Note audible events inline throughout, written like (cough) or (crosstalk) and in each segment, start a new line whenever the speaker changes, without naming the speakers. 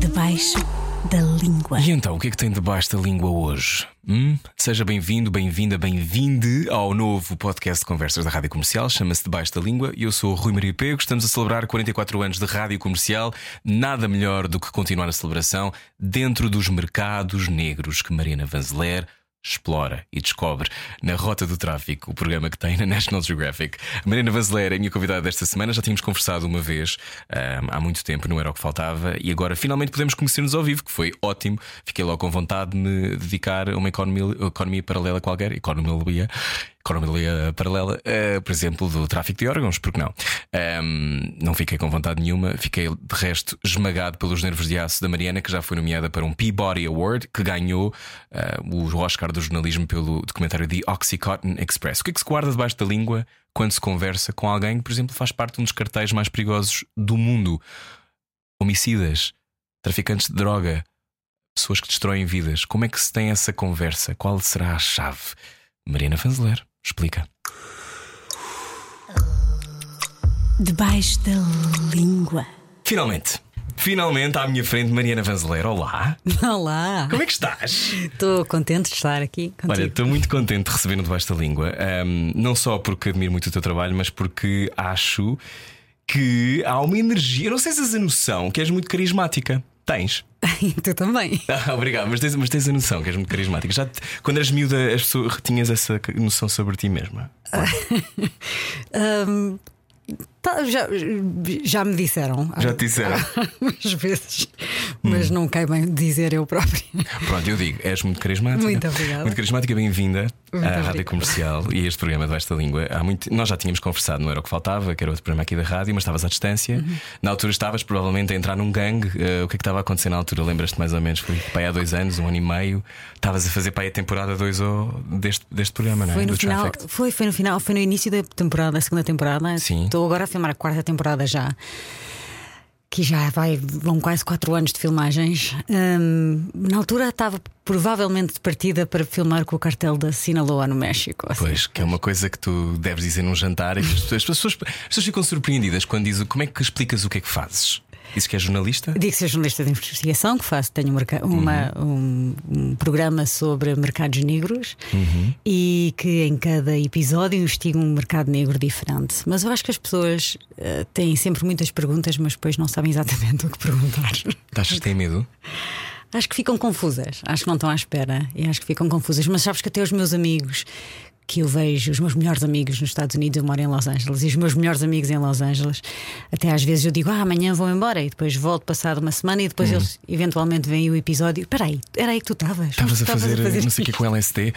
Debaixo da língua.
E então, o que é que tem debaixo da língua hoje? Hum? Seja bem-vindo, bem-vinda, bem-vinde ao novo podcast de conversas da Rádio Comercial. Chama-se Debaixo da Língua. Eu sou o Rui Maria Pego. Estamos a celebrar 44 anos de Rádio Comercial. Nada melhor do que continuar a celebração dentro dos mercados negros que Mariana Vanzeler explora e descobre na Rota do Tráfico, o programa que tem na National Geographic. A Mariana Vanzeler é minha convidada desta semana. Já tínhamos conversado uma vez um, há muito tempo, não era o que faltava, e agora finalmente podemos conhecer-nos ao vivo, que foi ótimo. Fiquei logo com vontade de me dedicar a uma economia, economia paralela qualquer, economia economia paralela, uh, por exemplo, do tráfico de órgãos, porque não? Um, não fiquei com vontade nenhuma, fiquei de resto esmagado pelos nervos de aço da Mariana, que já foi nomeada para um Peabody Award, que ganhou uh, o Oscar do jornalismo pelo documentário The Oxycontin Express. O que é que se guarda debaixo da língua quando se conversa com alguém que, por exemplo, faz parte de um dos cartéis mais perigosos do mundo? Homicidas, traficantes de droga, pessoas que destroem vidas. Como é que se tem essa conversa? Qual será a chave? Mariana Fanzeler. Explica.
Debaixo da língua.
Finalmente. Finalmente à minha frente, Mariana Vanzeler. Olá.
Olá.
Como é que estás?
Estou contente de estar aqui contigo.
Olha, estou muito contente de receber no Debaixo da Língua. Um, não só porque admiro muito o teu trabalho, mas porque acho que há uma energia. Não sei se tens a noção que és muito carismática. Tens. (laughs)
tu também. (laughs)
Ah, obrigado, mas tens, mas tens a noção que és muito carismática. Já te, quando eras miúda, as pessoas, tinhas essa noção sobre ti mesma? (laughs)
um, tá, já, já me disseram.
Já te disseram? (laughs)
Às vezes. Mas hum. não quer bem dizer eu própria.
Pronto, eu digo, és muito carismática.
Muito obrigada.
Muito carismática, bem-vinda à Rádio Comercial e este programa do Esta Língua. Há muito, nós já tínhamos conversado, não era o que faltava, que era outro programa aqui da rádio, mas estavas à distância. Uhum. Na altura estavas provavelmente a entrar num gangue. Uh, o que é que estava a acontecer na altura? Lembras-te mais ou menos? Foi pai há dois anos, um ano e meio. Estavas a fazer pai a temporada 2 deste, deste programa, não é?
Foi no,
do
final, foi, foi no final, foi no início da temporada, da segunda temporada.
Sim.
Estou agora a filmar a quarta temporada já que já vai, vão quase 4 anos de filmagens. Um, na altura estava provavelmente partida para filmar com o cartel da Sinaloa no México.
Assim. Pois, que é uma coisa que tu deves dizer num jantar e as pessoas, as pessoas, as pessoas ficam surpreendidas quando dizem como é que explicas o que é que fazes. Dizes que é jornalista?
Digo que sou jornalista de investigação, que faço, tenho uma, uhum. um, um, programa sobre mercados negros
uhum.
e que em cada episódio investigo um mercado negro diferente. Mas eu acho que as pessoas uh, têm sempre muitas perguntas, mas depois não sabem exatamente (laughs) o que perguntar.
Achas que têm medo?
Acho que ficam confusas, acho que não estão à espera e acho que ficam confusas. Mas sabes que até os meus amigos que eu vejo os meus melhores amigos nos Estados Unidos, eu moro em Los Angeles, e os meus melhores amigos em Los Angeles, até às vezes eu digo, ah, amanhã vou embora, e depois volto passado uma semana, e depois hum. eles eventualmente veem o episódio. Espera aí, era aí que tu estavas.
Estavas a, fazer, a fazer não sei o que com LSD.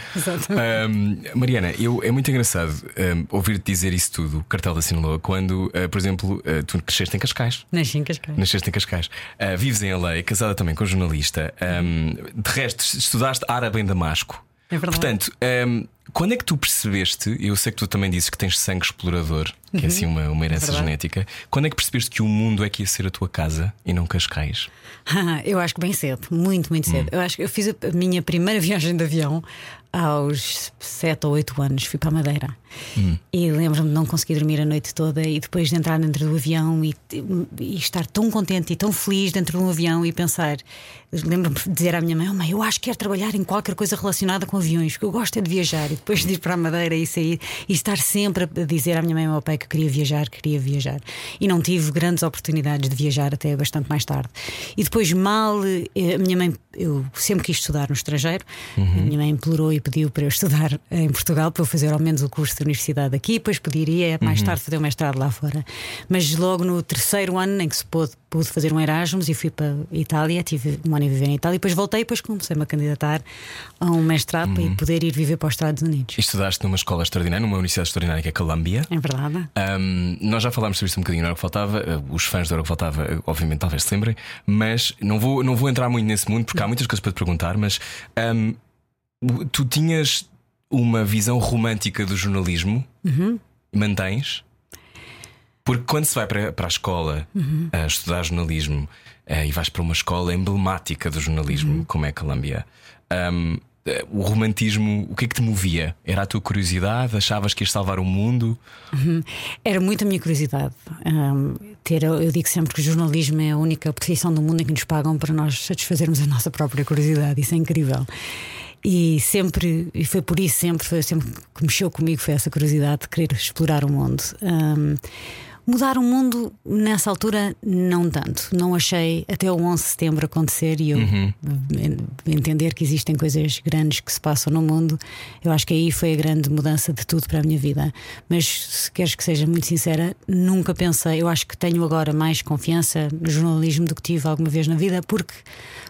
Um, (laughs) Mariana, eu, é muito engraçado um, ouvir-te dizer isso tudo, cartel da Sinaloa, quando, uh, por exemplo, uh, tu cresceste em Cascais.
Nasci em Cascais.
Nasceste em Cascais. Uh, vives em LA, casada também com jornalista. Um, de resto, estudaste árabe em Damasco.
É verdade.
Portanto, quando é que tu percebeste? Eu sei que tu também dizes que tens sangue explorador, que uhum. é assim uma, uma herança é genética. Quando é que percebeste que o mundo é que ia ser a tua casa e não Cascais? (laughs)
eu acho que bem cedo, muito, muito cedo. Hum. Eu acho que eu fiz a minha primeira (laughs) viagem de avião aos 7 ou 8 anos. Fui para a Madeira.
Hum.
E lembro-me de não conseguir dormir a noite toda e depois de entrar dentro do avião e, e estar tão contente e tão feliz dentro de um avião e pensar. Lembro-me de dizer à minha mãe: oh, mãe, eu acho que quero trabalhar em qualquer coisa relacionada com aviões, porque eu gosto é de viajar. E depois de ir para a Madeira e sair e estar sempre a dizer à minha mãe e ao meu pai que queria viajar, queria viajar. E não tive grandes oportunidades de viajar até bastante mais tarde. E depois, mal, eh, a minha mãe, eu sempre quis estudar no estrangeiro,
uhum.
a minha mãe implorou e pediu para eu estudar em Portugal, para eu fazer ao menos o curso de universidade aqui, depois poderia mais uhum. tarde fazer o mestrado lá fora. Mas logo no terceiro ano em que se pôde, pude fazer um Erasmus e fui para a Itália, tive um ano a viver em Itália, e depois voltei e depois comecei-me a candidatar a um mestrado uhum. para poder ir viver para os Estados Unidos.
E estudaste numa escola extraordinária, numa universidade extraordinária que é Columbia.
É verdade.
Um, nós já falámos sobre isto um bocadinho na hora que faltava, uh, os fãs da hora que faltava, uh, obviamente, talvez se lembrem, mas não vou, não vou entrar muito nesse mundo porque há muitas coisas para te perguntar, mas um, tu tinhas uma visão romântica do jornalismo?
Uhum.
Mantens? Porque quando se vai para, para a escola
uhum.
a estudar jornalismo uh, e vais para uma escola emblemática do jornalismo,
uhum.
como é a Columbia, um, eh, o romantismo, o que é que te movia? Era a tua curiosidade? Achavas que ias salvar o mundo?
Uhum. Era muito a minha curiosidade. Um, ter, eu digo sempre que o jornalismo é a única profissão do mundo em que nos pagam para nós satisfazermos a nossa própria curiosidade. Isso é incrível. E sempre, e foi por isso sempre, foi sempre que mexeu comigo, foi essa curiosidade de querer explorar o mundo. Um, Mudar o mundo nessa altura, não tanto. Não achei até o 11 de setembro acontecer e eu uhum. entender que existem coisas grandes que se passam no mundo. Eu acho que aí foi a grande mudança de tudo para a minha vida. Mas se queres que seja muito sincera, nunca pensei. Eu acho que tenho agora mais confiança no jornalismo do que tive alguma vez na vida, porque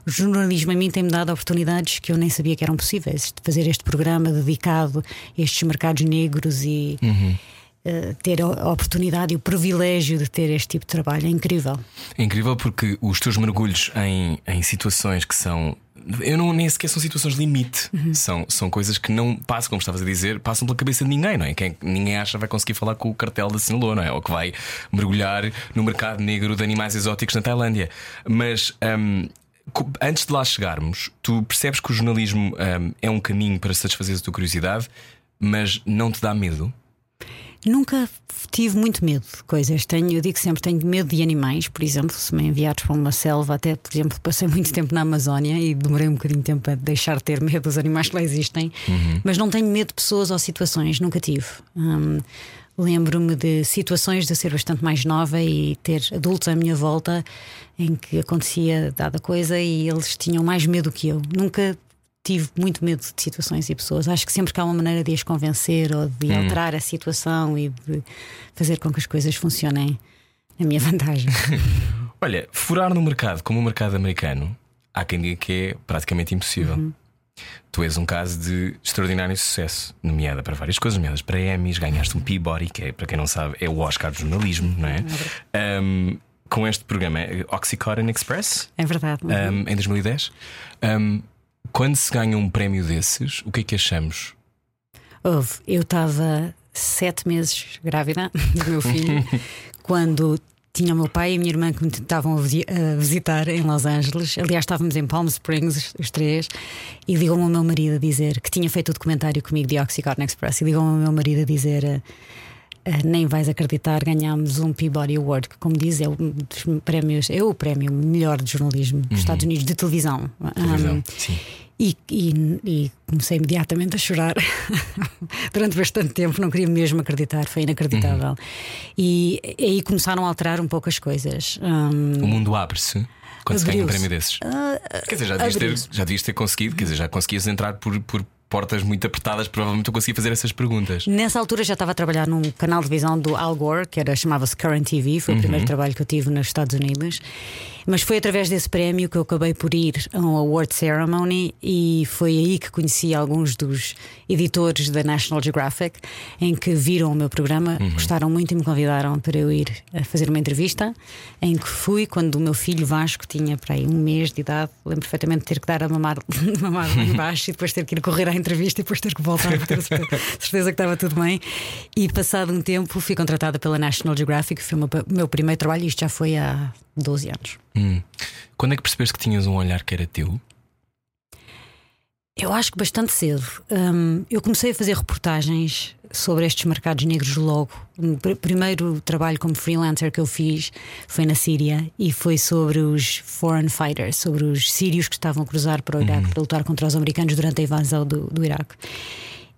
o jornalismo a mim tem-me dado oportunidades que eu nem sabia que eram possíveis. De fazer este programa dedicado a estes mercados negros e. Uhum eh, ter a oportunidade e o privilégio de ter este tipo de trabalho. É incrível.
É incrível porque os teus mergulhos em, em situações que são. Eu não nem sequer são situações limite, uhum. são, são coisas que não passam, como estavas a dizer, passam pela cabeça de ninguém, não é? Quem, ninguém acha vai conseguir falar com o cartel da Sinaloa, não é? Ou que vai mergulhar no mercado negro de animais exóticos na Tailândia. Mas um, antes de lá chegarmos, tu percebes que o jornalismo um, é um caminho para satisfazer a tua curiosidade, mas não te dá medo?
Nunca tive muito medo de coisas. Tenho, eu digo sempre tenho medo de animais, por exemplo, se me enviados para uma selva, até por exemplo, passei muito tempo na Amazónia e demorei um bocadinho de tempo a deixar de ter (laughs) medo dos animais que lá existem, uhum. mas não tenho medo de pessoas ou situações, nunca tive. Um, Lembro-me de situações de ser bastante mais nova e ter adultos à minha volta em que acontecia dada coisa e eles tinham mais medo que eu. Nunca tive muito medo de situações e pessoas. Acho que sempre que há uma maneira de as convencer ou de hum. alterar a situação e de fazer com que as coisas funcionem na minha (laughs) vantagem.
Olha, furar no mercado como o mercado americano, há quem diga que é praticamente impossível. Uhum. Tu és um caso de extraordinário sucesso, nomeada para várias coisas, nomeadas para Emmys, ganhaste um Peabody, que é, para quem não sabe, é o Oscar do jornalismo, não é? é um, com este programa, Oxycontin Express.
É verdade.
Um, em 2010. Um, quando se ganha um prémio desses, o que é que achamos?
Houve. Eu estava sete meses grávida (laughs) do meu filho (laughs) quando tinha o meu pai e a minha irmã que me estavam a visitar em Los Angeles. Aliás, estávamos em Palm Springs, os três, e ligou-me ao meu marido a dizer que tinha feito o documentário comigo de Oxycontin Express. E ligou-me ao meu marido a dizer Uh, nem vais acreditar, ganhámos um Peabody Award, que, como diz, é um dos prémios, é o prémio melhor de jornalismo dos uhum. Estados Unidos de televisão.
televisão um, sim.
E, e, e, comecei imediatamente a chorar (laughs) durante bastante tempo, não queria mesmo acreditar, foi inacreditável. Uhum. E, e, aí começaram a alterar um pouco as coisas.
Um, o mundo abre-se. Quando se ganha um prémio desses. Uh, quer dizer, já devias, ter, já devias ter conseguido, quer dizer, já conseguias entrar por, por portas muito apertadas, provavelmente eu conseguia fazer essas perguntas.
Nessa altura já estava a trabalhar num canal de visão do Al Gore, que era chamava-se Current TV, foi uhum. o primeiro trabalho que eu tive nos Estados Unidos. Mas foi através desse prémio que eu acabei por ir a um award ceremony e foi aí que conheci alguns dos editores da National Geographic, em que viram o meu programa, uhum. gostaram muito e me convidaram para eu ir a fazer uma entrevista, em que fui quando o meu filho Vasco tinha para aí um mês de idade. Lembro perfeitamente de ter que dar a mamar, (laughs) mamar lá embaixo e depois ter que ir correr à entrevista e depois ter que voltar para ter certeza que estava tudo bem. E passado um tempo fui contratada pela National Geographic, foi o meu, primeiro trabalho, e isto já foi há 12 anos.
Hum. Quando é que percebeste que tinhas um olhar que era teu?
Eu acho que bastante cedo. Um, eu comecei a fazer reportagens sobre estes mercados negros logo. O primeiro trabalho como freelancer que eu fiz foi na Síria e foi sobre os foreign fighters, sobre os sírios que estavam a cruzar para o Iraque uhum. para lutar contra os americanos durante a invasão do, do Iraque.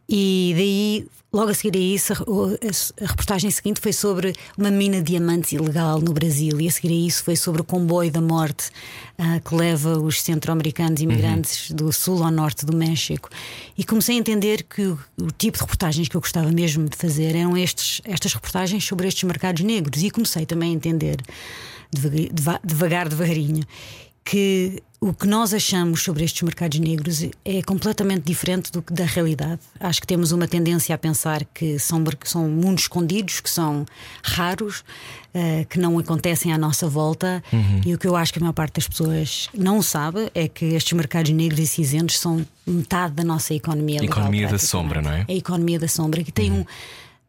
E daí, logo a seguir a isso, a, reportagem seguinte foi sobre uma mina de diamantes ilegal no Brasil, e a seguir a isso foi sobre o comboio da morte uh, que leva os centro-americanos imigrantes uhum. do sul ao norte do México. E comecei a entender que o, o, tipo de reportagens que eu gostava mesmo de fazer eram estes, estas reportagens sobre estes mercados negros, e comecei também a entender devagar, devagar devagarinho que o que nós achamos sobre estes mercados negros é completamente diferente do que da realidade. Acho que temos uma tendência a pensar que são, são mundos escondidos, que são raros, uh, que não acontecem à nossa volta. Uhum. E o que eu acho que a maior parte das pessoas não sabe é que estes mercados negros e cinzentos são metade da nossa economia.
A economia da sombra, não é?
A economia da sombra, que tem uhum. um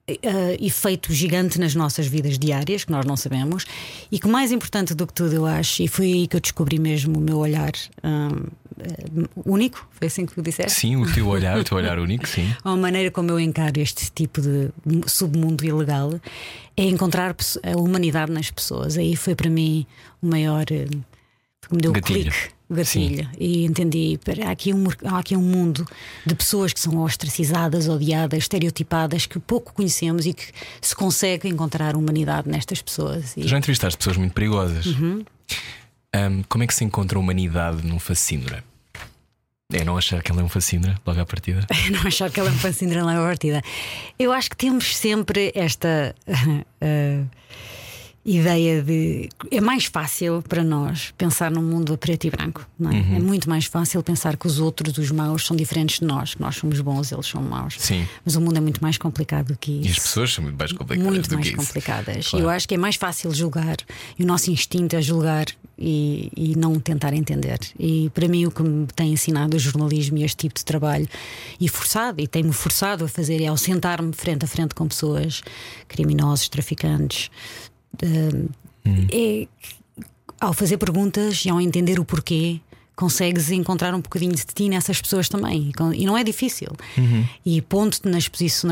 uh, efeito gigante nas nossas vidas diárias, que nós não sabemos, e que mais importante do que tudo, eu acho, e foi aí que eu descobri mesmo o meu olhar um, único, foi assim que tu disseste?
Sim, o teu olhar, o teu olhar único, sim. (laughs)
A maneira como eu encaro este tipo de submundo ilegal é encontrar a humanidade nas pessoas. Aí foi para mim o maior. Eh, me deu
gatilho.
clique, gatilho. Sim. E entendi: há aqui, um, há aqui um mundo de pessoas que são ostracizadas, odiadas, estereotipadas, que pouco conhecemos e que se consegue encontrar humanidade nestas pessoas.
E... Já entrevistaste pessoas muito perigosas. Uhum. Um, como é que se encontra a humanidade num fascínora? É não achar que ela é um fascínora logo à partida? (laughs)
É não achar que ela é um fascínora logo à partida. Eu acho que temos sempre esta. Uh, (laughs) ideia de. É mais fácil para nós pensar num mundo a preto e branco. Não é? Uhum. é muito mais fácil pensar que os outros, os maus, são diferentes de nós, que nós somos bons, eles são maus.
Sim.
Mas o mundo é muito mais complicado do que isso.
E as pessoas são muito mais complicadas.
Muito mais complicadas.
Claro.
Eu acho que é mais fácil julgar e o nosso instinto é julgar e, e não tentar entender. E para mim, o que me tem ensinado o jornalismo e este tipo de trabalho, e forçado, e tem-me forçado a fazer, é ao sentar-me frente a frente com pessoas, criminosos, traficantes. Uh, hum. é ao fazer perguntas e ao entender o porquê consegues encontrar um bocadinho de ti nessas pessoas também. E não é difícil. Uhum. E ponto-te na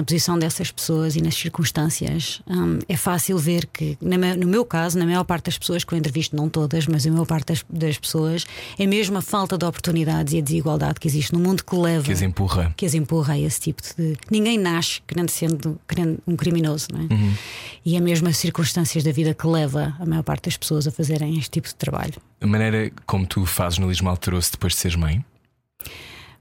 posição dessas pessoas e nas circunstâncias, um, é fácil ver que, no meu caso, na maior parte das pessoas que eu entrevisto, não todas, mas a maior parte das, das, pessoas, é mesmo a falta de oportunidades e a desigualdade que existe no mundo que leva.
Que as empurra.
Que as empurra a esse tipo de. Ninguém nasce querendo sendo querendo um criminoso, não é? Uhum. E é mesmo as circunstâncias da vida que leva a maior parte das pessoas a fazerem este tipo de trabalho.
A maneira como tu fazes no Lismo alterou-se depois de seres mãe?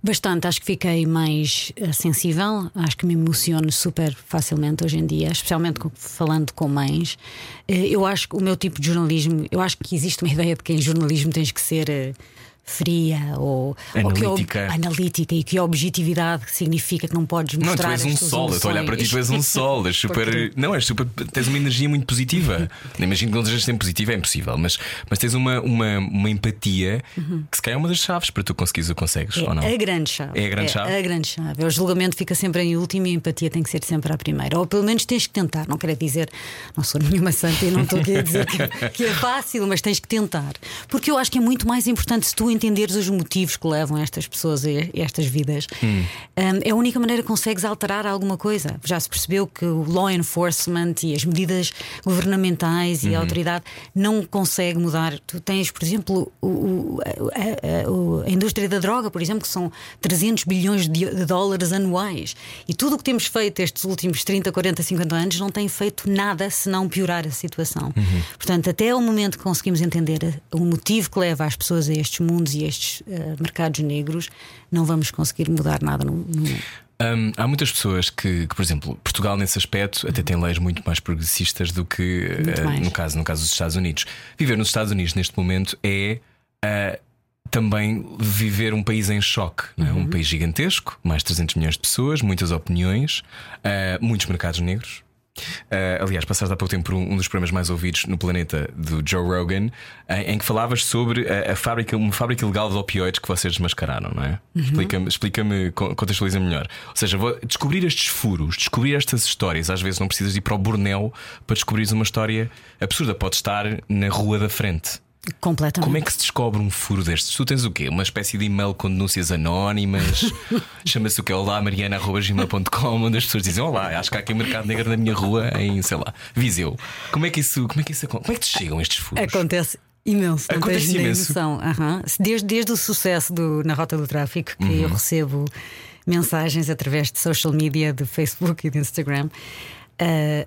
Bastante, acho que fiquei mais uh, sensível, acho que me emociono super facilmente hoje em dia, especialmente falando com mães. Uh, eu acho que o meu tipo de jornalismo, eu acho que existe uma (laughs) ideia de que em jornalismo tens que ser. Fria ou
analítica.
Ou que, analítica e que a objetividade significa que não podes mostrar.
Não, tu és um sol, eu estou a olhar para ti, tu és um sol, és (laughs) super. não, és super. Tens uma energia muito positiva. (laughs) Imagino que não sejas sempre positiva, é impossível, mas, mas tens uma, uma, uma empatia uhum. que se calhar é uma das chaves para tu conseguires o consegues,
é
ou não?
A grande chave.
É a grande é chave.
A grande chave. O julgamento fica sempre em último e a empatia tem que ser sempre à primeira. Ou pelo menos tens que tentar. Não quero dizer, não sou nenhuma santa e não estou aqui a dizer que, (laughs) que é fácil, mas tens que tentar. Porque eu acho que é muito mais importante se tu entenderes os motivos que levam estas pessoas a estas vidas, hum. um, é a única maneira que consegues alterar alguma coisa. Já se percebeu que o law enforcement e as medidas governamentais e a uhum. autoridade não consegue mudar. Tu tens, por exemplo, o, a, a, a, indústria da droga, por exemplo, que são 300 bilhões de dólares anuais. E tudo o que temos feito estes últimos 30, 40, 50 anos não tem feito nada senão piorar a situação. Uhum. Portanto, até o momento que conseguimos entender o motivo que leva as pessoas a estes mundos e estes uh, mercados negros, não vamos conseguir mudar nada no, no
um, há muitas pessoas que, que, por exemplo, Portugal nesse aspecto até tem leis muito mais progressistas do que uh, no caso no caso dos Estados Unidos. Viver nos Estados Unidos neste momento é uh, também viver um país em choque, é? um uhum. país gigantesco, mais de 300 milhões de pessoas, muitas opiniões, uh, muitos mercados negros. Uh, aliás, passaste há pouco tempo por um, um, dos programas mais ouvidos no planeta do Joe Rogan, uh, em que falavas sobre a, a, fábrica, uma fábrica ilegal de opioides que vocês desmascararam, não é? Uhum. Explica-me, explica-me, contextualiza melhor. Ou seja, vou descobrir estes furos, descobrir estas histórias. Às vezes não precisas ir para o Bornel para descobrir uma história absurda, pode estar na rua da frente.
Completamente.
Como é que se descobre um furo destes? Tu tens o quê? Uma espécie de e-mail com denúncias anónimas? (laughs) Chama-se o quê? Olá, mariana.gmail.com, onde as pessoas dizem: Olá, acho que há aqui um mercado negro na minha rua, em, sei lá, Viseu. Como é que isso, como é que isso Como é que te chegam estes furos?
Acontece. Imenso, não
Acontece
tens
imenso.
Uhum. Desde, desde o sucesso do, na Rota do Tráfico, que uhum. eu recebo mensagens através de social media, de Facebook e de Instagram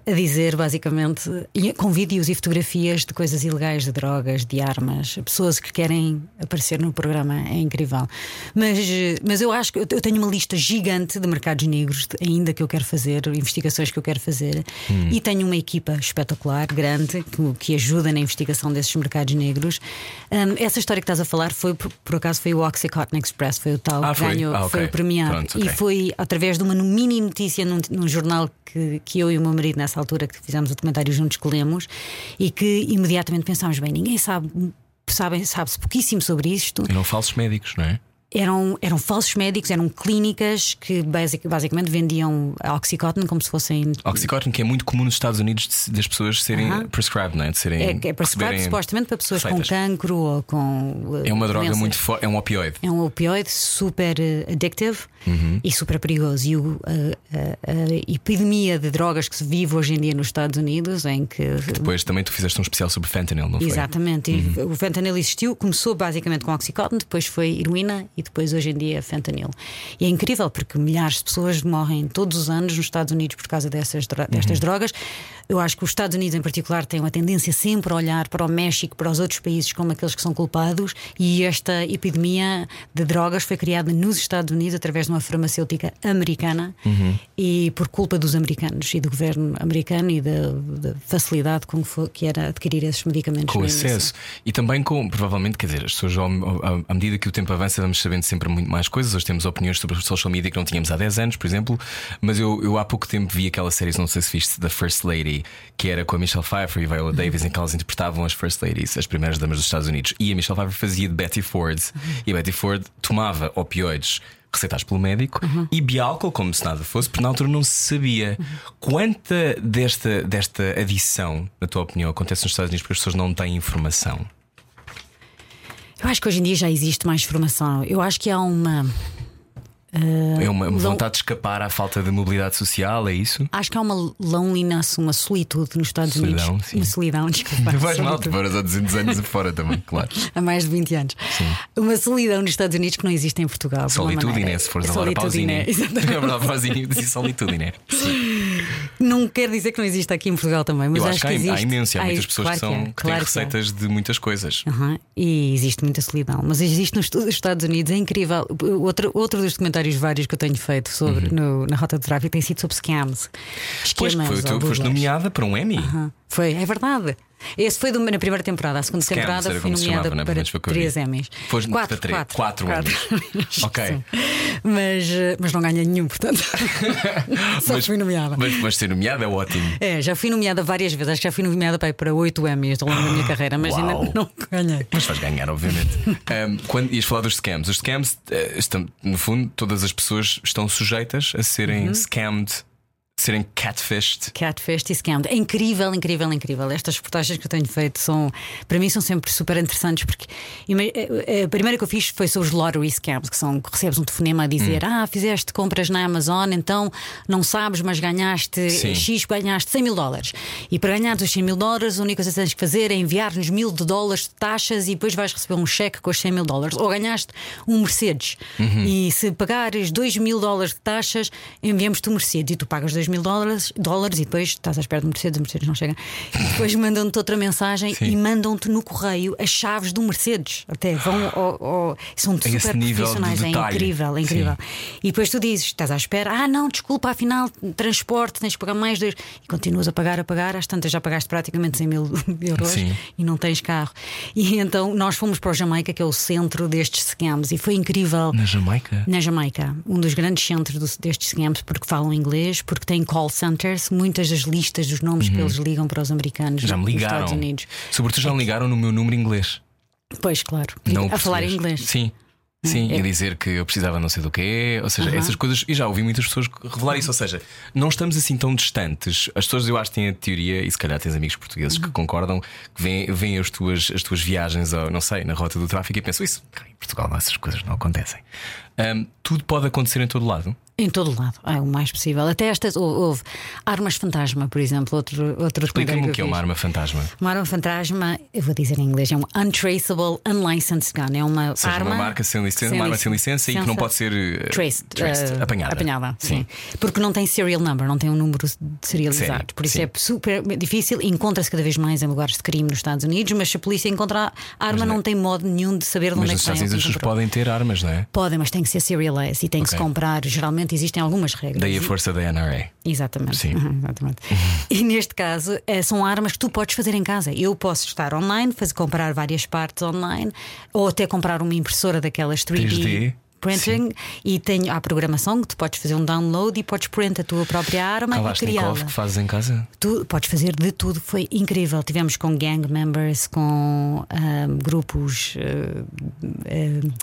a dizer basicamente com vídeos e fotografias de coisas ilegais, de drogas, de armas, pessoas que querem aparecer no programa, é incrível. Mas, mas eu acho que eu tenho uma lista gigante de mercados negros ainda que eu quero fazer, investigações que eu quero fazer, hum. e tenho uma equipa espetacular, grande, que, que ajuda na investigação desses mercados negros. Um, essa história que estás a falar foi, por, por, acaso, foi o Oxycontin Express, foi o tal
ah,
que ganhou,
ah, okay.
foi o premiado.
Pronto, okay.
E foi através de uma mini notícia num, num jornal que, que eu e o meu marido, nessa altura, que fizemos o documentário juntos, que lemos, e que imediatamente pensámos: bem, ninguém sabe, sabe sabe-se pouquíssimo sobre isto.
E não falsos médicos, não é?
Eram, eram falsos médicos, eram clínicas que basic, basicamente vendiam Oxycontin como se fossem.
Oxycontin, que é muito comum nos Estados Unidos das pessoas serem uh -huh. prescribed, não é? De serem,
é, é prescribed supostamente para pessoas receitas. com cancro ou com.
É uma droga muito forte, é um opioide.
É um opioide super uh, addictive uh uhum. -huh. e super perigoso. E o, a epidemia de drogas que se vive hoje em dia nos Estados Unidos, em que.
Depois também tu fizeste um especial sobre fentanyl, não foi?
Exatamente. -huh. o fentanyl existiu, começou basicamente com Oxycontin, depois foi heroína e depois hoje em dia fentanil. E é incrível porque milhares de pessoas morrem todos os anos nos Estados Unidos por causa dessas, destas uhum. drogas. Eu acho que os Estados Unidos, em particular, têm uma tendência sempre a olhar para o México, para os outros países como aqueles que são culpados, e esta epidemia de drogas foi criada nos Estados Unidos através de uma farmacêutica americana uhum. e por culpa dos americanos e do governo americano e da, da facilidade com que, foi, que, era adquirir esses medicamentos.
Com acesso. E também com, provavelmente, quer dizer, as pessoas, à medida que o tempo avança, vamos sabendo sempre muito mais coisas. Hoje temos opiniões sobre social media que não tínhamos há 10 anos, por exemplo. Mas eu, eu há pouco tempo vi aquela série, não sei se viste, da First Lady, que era com a Michelle Pfeiffer e Viola Davis, em que elas interpretavam as First Ladies, as primeiras damas dos Estados Unidos. E a Michelle Pfeiffer fazia de Betty Ford. E a Betty Ford tomava opioides receitados pelo médico uhum. e biálcool, como se nada fosse, porque na altura não se sabia. Uhum. Quanta desta, desta adição, na tua opinião, acontece nos Estados Unidos porque as pessoas não têm informação?
Eu acho que hoje em dia já existe mais formação. Eu acho que há uma
Uh, é uma, vontade de escapar à falta de mobilidade social, é isso?
Acho que há uma loneliness, uma solitude nos Estados
solidão,
Unidos.
Sim.
Uma solidão, desculpa. (laughs)
Faz mal, tu foras há 200 anos fora também, claro.
há mais de 20 anos. Sim. Uma solidão nos Estados Unidos que não existe em Portugal.
Solitude, Se fores a Laura Pausini. É verdade, (laughs) Pausini disse solitude,
Não quer dizer que não existe aqui em Portugal também, mas
Eu
acho,
acho que,
há,
existe.
há
imensa, há muitas pessoas claro que, são, que, que claro têm receitas de muitas coisas.
Uhum. E existe muita solidão. Mas existe nos Estados Unidos, é incrível. Outro, outro dos documentários vários que eu tenho feito sobre, uhum. no, na rota de tráfego tem sido sobre scams.
Pois, foi, tu foste nomeada para um Emmy.
Uhum. Foi, é verdade. Esse foi do, na primeira temporada. A segunda Scam, temporada fui nomeada chamava, para é? três Emmys.
Foste quatro, para três, quatro, quatro, Emmys. ok.
Mas, mas não ganhei nenhum, portanto. (laughs) Só mas, fui nomeada.
Mas, mas ser nomeada é ótimo.
É, já fui nomeada várias vezes. Acho que já fui nomeada para, para oito Emmys ao longo da minha (gasps) carreira, mas Uau. ainda não ganhei.
Mas vais ganhar, obviamente. (laughs) um, quando ias falar dos scams, os scams, uh, estão, no fundo, todas as pessoas estão sujeitas a serem uhum. scammed serem catfished.
Catfished e scammed. É incrível, incrível, incrível. Estas reportagens que eu tenho feito são, para mim, são sempre super interessantes porque a primeira que eu fiz foi sobre os lottery scams, que são que recebes um telefonema a dizer: hum. Ah, fizeste compras na Amazon, então não sabes, mas ganhaste Sim. X, ganhaste 100 mil dólares. E para ganhar os 100 mil dólares, a única coisa que tens que fazer é enviar-nos mil de dólares de taxas e depois vais receber um cheque com os 100 mil dólares. Ou ganhaste um Mercedes. Uhum. E se pagares 2 mil dólares de taxas, enviamos-te um Mercedes e tu pagas 2 mil dólares, dólares e depois estás à espera do Mercedes, o Mercedes não chega. E depois mandam-te outra mensagem Sim. e mandam-te no correio as chaves do Mercedes. Até vão ao, ao, são super profissionais, é incrível, é incrível. Sim. E depois tu dizes, estás à espera, ah, não, desculpa, afinal, transporte, tens de pagar mais dois. E continuas a pagar, a pagar, às tantas já pagaste praticamente 100 mil (laughs) euros Sim. e não tens carro. E então nós fomos para o Jamaica, que é o centro destes scams, e foi incrível.
Na Jamaica?
Na Jamaica, um dos grandes centros destes scams, porque falam inglês, porque têm call centers, muitas das listas dos nomes uhum. que eles ligam para os americanos
já me ligaram.
Estados Unidos.
Sobretudo já me ligaram no meu número inglês.
Pois, claro. Não a falar inglês.
Sim. Sim, é. e dizer que eu precisava não sei do quê, ou seja, essas coisas, e já ouvi muitas pessoas revelar isso, ou seja, não estamos assim tão distantes. As pessoas, eu acho, têm a teoria, e se calhar tens amigos portugueses que concordam, que veem, veem as, tuas, as tuas viagens, ou, não sei, na rota do tráfico e pensam isso, em Portugal essas coisas não acontecem. Um, tudo pode acontecer em todo lado.
Em todo lado, é o mais possível. Até estas houve armas fantasma, por exemplo. Outro, outro
Explica-me o que é uma arma fantasma.
Uma arma fantasma, eu vou dizer em inglês, é um untraceable, unlicensed gun. É uma
seja,
arma.
Uma marca sem licença, sem uma arma sem licença, e que não pode ser uh, traced, traced uh, apanhada.
Apanhada, sim. sim. Porque não tem serial number, não tem um número serializado. Sério? Por isso sim. é super difícil. Encontra-se cada vez mais em lugares de crime nos Estados Unidos, mas se a polícia encontrar a arma, não, não, tem modo nenhum de saber de onde é que
vem. Mas nos Estados Unidos as pessoas podem ter armas, não é?
Podem, mas tem que ser serialized e tem okay. que se comprar. Geralmente existem algumas regras.
Daí a força da NRA.
Exatamente. Sim. Uhum, exatamente. E neste caso, eh, são armas que tu podes fazer em casa. Eu posso estar online, fazer, comprar várias partes online, ou até comprar uma impressora daquelas 3D. 3D. Printing Sim. e tem a programação que tu podes fazer um download e podes print a tua própria arma e criá-la.
que fazes em casa?
Tu podes fazer de tudo, foi incrível. Tivemos com gang members, com um, grupos. Uh, uh,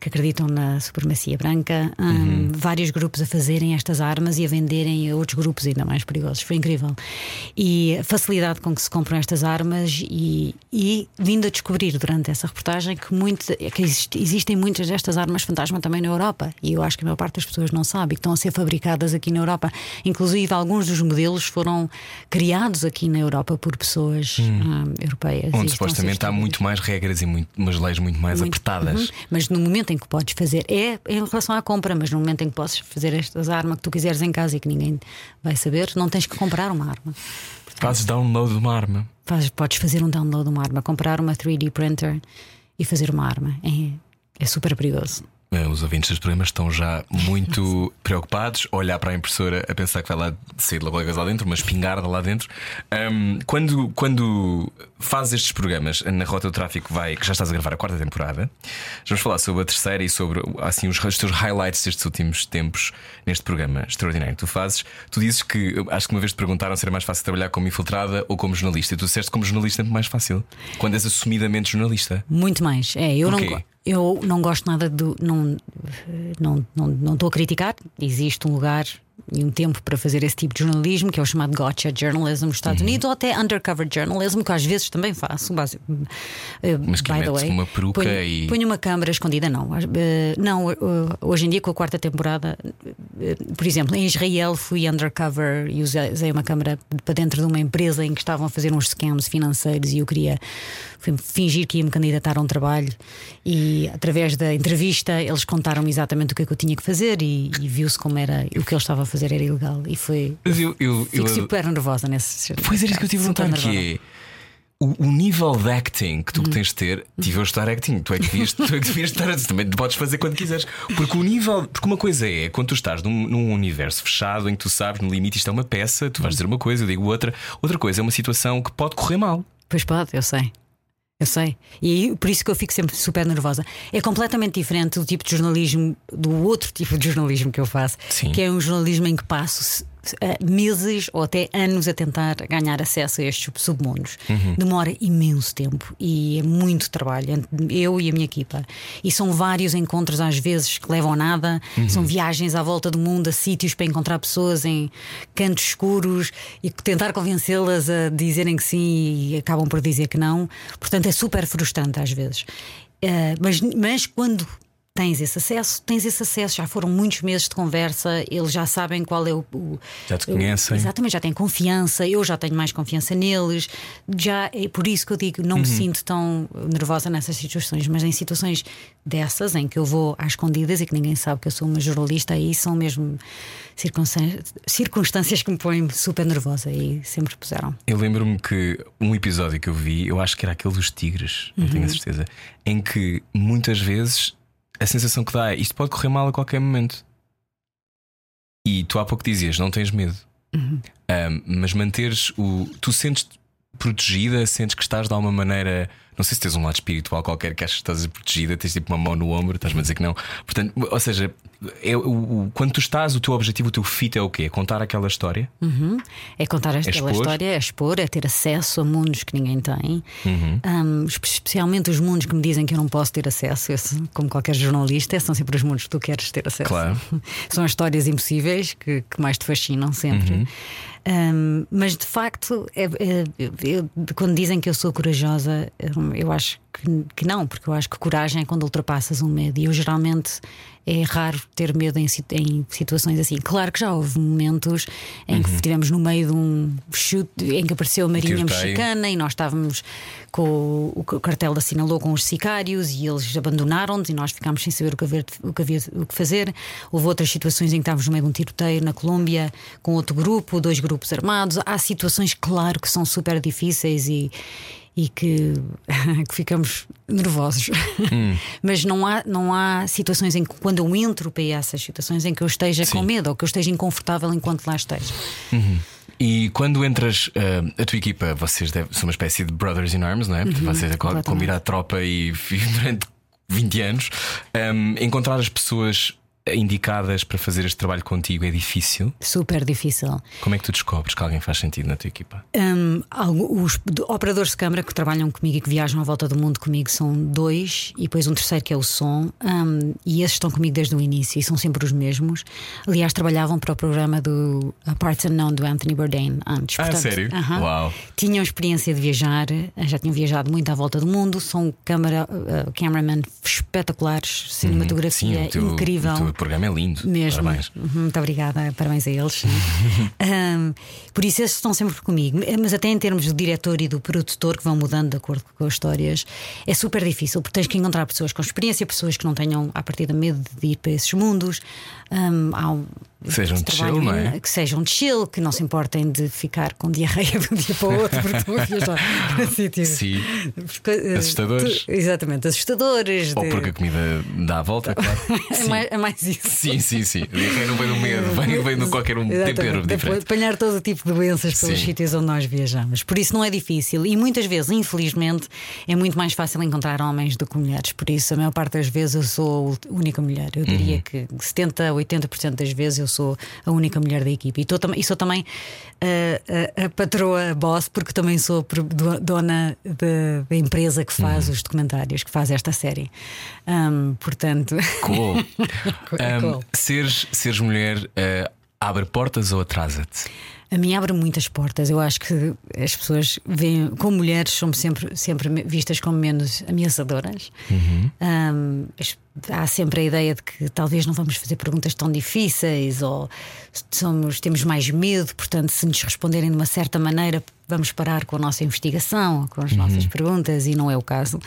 que acreditam na supremacia branca, um, uhum. vários grupos a fazerem estas armas e a venderem a outros grupos ainda mais perigosos. Foi incrível. E a facilidade com que se compram estas armas e, e vindo a descobrir durante essa reportagem que, muito, que existem muitas destas armas fantasma também na Europa. E eu acho que a maior parte das pessoas não sabe que estão a ser fabricadas aqui na Europa. Inclusive, alguns dos modelos foram criados aqui na Europa por pessoas hum. um, europeias.
Onde supostamente há muito mais regras e muito, umas leis muito mais muito, apertadas. Uhum.
Mas no momento em que podes fazer, é em relação à compra, mas no momento em que podes fazer estas armas que tu quiseres em casa e que ninguém vai saber, não tens que comprar uma arma.
Portanto, Fazes download de uma arma.
Fazes, podes fazer um download de uma arma, comprar uma 3D printer e fazer uma arma. É, é super perigoso.
Eh, os ouvintes dos programas estão já muito (laughs) preocupados a olhar para a impressora a pensar que vai lá sair logo lá dentro, uma espingarda lá dentro. Um, quando, quando fazes estes programas na Rota do Tráfico, vai, que já estás a gravar a quarta temporada, vamos falar sobre a terceira e sobre assim, os, os teus highlights destes últimos tempos neste programa extraordinário que tu fazes. Tu dizes que acho que uma vez te perguntaram se era mais fácil trabalhar como infiltrada ou como jornalista, e tu disseste como jornalista é muito mais fácil quando és assumidamente jornalista.
Muito mais. É, eu não. Eu não gosto nada do. Não não, não, não estou a criticar, existe um lugar e um tempo para fazer esse tipo de jornalismo, que é o chamado gotcha journalism nos Estados uhum. Unidos, ou até undercover journalism, que às vezes também faço. Base, uh,
Mas que by the way, uma peruca ponho,
e. Ponho uma câmara escondida, não. Uh, não, uh, hoje em dia, com a quarta temporada, por exemplo, em Israel fui undercover e usei, usei uma câmara para dentro de uma empresa em que estavam a fazer uns scams financeiros e eu queria fingir que ia me candidatar a um trabalho e através da entrevista eles contaram-me exatamente o que é que eu tinha que fazer e, e viu-se como era o que eles estavam a fazer era ilegal e foi.
Mas eu, eu,
fico eu, super nervosa nesse.
Pois era isso que eu tive a perguntar que é. O, o, nível de acting que tu hum. tens de ter, tive a estudar acting. Tu é que devias, tu é que devias estar. Também podes fazer quando quiseres. Porque o nível. Porque uma coisa é quando tu estás num, num, universo fechado em que tu sabes, no limite, isto é uma peça, tu vais dizer uma coisa, eu digo outra. Outra coisa é uma situação que pode correr mal.
Pois pode, eu sei. Eu sei. E por isso que eu fico sempre super nervosa. É completamente diferente do tipo de jornalismo, do outro tipo de jornalismo que eu faço, Sim. que é um jornalismo em que passo meses ou até anos a tentar ganhar acesso a estes submundos. Uhum. Demora imenso tempo e é muito trabalho, eu e a minha equipa. E são vários encontros, às vezes, que levam a nada, uhum. são viagens à volta do mundo, a sítios para encontrar pessoas em cantos escuros e tentar convencê-las a dizerem que sim e acabam por dizer que não. Portanto, é super frustrante às vezes. Uh, mas, mas quando tens esse acesso, tens esse acesso, já foram muitos meses de conversa, eles já sabem qual é o. o
já te conhecem.
O, exatamente, já têm confiança, eu já tenho mais confiança neles, já é por isso que eu digo, não uhum. me sinto tão nervosa nessas situações, mas em situações dessas, em que eu vou às escondidas e que ninguém sabe que eu sou uma jornalista, aí são mesmo circunstâncias que me põem super nervosa e sempre puseram.
Eu lembro-me que um episódio que eu vi, eu acho que era aquele dos tigres, não tenho a uhum. certeza, em que muitas vezes a sensação que dá é isto pode correr mal a qualquer momento. E tu há pouco dizias, não tens medo. Uhum. Um, mas manteres o. Tu sentes protegida, sentes que estás de alguma maneira não sei se tens um lado espiritual qualquer que achas que estás protegida, tens tipo uma mão no ombro, estás-me a dizer que não. Portanto, ou seja, é, o, quando tu estás, o teu objetivo, o teu fit é o quê? É contar aquela história?
Uhum. É contar aquela história, é expor, é ter acesso a mundos que ninguém tem. Uhum. Um, especialmente os mundos que me dizem que eu não posso ter acesso, esse, como qualquer jornalista, são sempre os mundos que tu queres ter acesso.
Claro. (laughs)
são as histórias impossíveis que, que mais te fascinam sempre. Uhum. Um, mas de facto, é, é, eu, quando dizem que eu sou corajosa, eu acho que, que, não, porque eu acho que coragem é quando ultrapassas um medo. E eu geralmente é raro ter medo em, em, situações assim. Claro que já houve momentos em que uhum. estivemos no meio de um chute em que apareceu a Marinha Mexicana e nós estávamos com o, o cartel assinalou com os sicários e eles abandonaram-nos e nós ficámos sem saber o que, haver, o que havia o que fazer. Houve outras situações em que estávamos no meio de um tiroteio na Colômbia com outro grupo, dois grupos armados. Há situações, claro, que são super difíceis e e que, (laughs) que ficamos nervosos. Hum. (laughs) Mas não há, não há situações em que, quando eu entro para essas situações, em que eu esteja Sim. com medo ou que eu esteja inconfortável enquanto lá esteja.
Uhum. E quando entras, uh, a tua equipa, vocês devem, são uma espécie de brothers in arms, não é? Porque uhum, vocês como ir à tropa e (laughs) durante 20 anos, um, encontrar as pessoas indicadas para fazer este trabalho contigo é difícil?
Super difícil.
Como é que tu descobres que alguém faz sentido na tua equipa?
Um, os operadores de câmara que trabalham comigo e que viajam à volta do mundo comigo são dois, e depois um terceiro que é o som, um, e esses estão comigo desde o início e são sempre os mesmos. Aliás, trabalhavam para o programa do Parts Unknown do Anthony Bourdain antes.
Ah,
Portanto,
sério?
uh -huh,
Uau!
Tinham experiência de viajar, já tinham viajado muito à volta do mundo, são câmara, uh, cameraman espetaculares, cinematografia
uhum. Sim,
incrível.
O programa é lindo.
Mesmo.
Parabéns.
Muito obrigada, parabéns a eles. (laughs) um, por isso, esses estão sempre comigo. Mas até em termos do diretor e do produtor, que vão mudando de acordo com as histórias, é super difícil, porque tens que encontrar pessoas com experiência, pessoas que não tenham, a partir da medo de ir para esses mundos. Um, há um,
sejam de chill, não é?
Que sejam de chill, que não se importem de ficar com diarreia (laughs) de um dia para o outro, porque estão a viajar (laughs) para sítios.
Sim.
eh,
Assustadores.
Exatamente, assustadores.
Ou
de-
porque a comida dá a volta, (laughs) claro.
é, mais, é mais isso.
Sim, sim, sim. Diarreia não vem do medo, vem, vem de qualquer um
Exatamente.
tempero diferente.
Apanhar todo o tipo de doenças pelos
Sim.
sítios onde nós viajamos. Por isso não é difícil. E muitas vezes, infelizmente, é muito mais fácil encontrar homens do que mulheres. Por isso, a maior parte das vezes eu sou a única mulher. Eu
Uhum.
diria que 70, 80% das vezes eu sou a única mulher da equipe. E, tô e sou também a, a- a patroa, boss, porque também sou dona da, empresa que
Uhum.
faz os documentários, que faz esta série. Ahm, portanto.
Cool. (laughs)
É
Um,
cool.
seres, seres mulher eh, abre portas ou atrasa-te?
A mim abre muitas portas. Eu acho que as pessoas veem, como mulheres, somos sempre, sempre vistas como menos ameaçadoras. Ahm, as- há sempre a ideia de que talvez não vamos fazer perguntas tão difíceis ou somos, temos mais medo, portanto, se nos responderem de uma certa maneira, vamos parar com a nossa investigação, com as nossas perguntas, e não é o caso.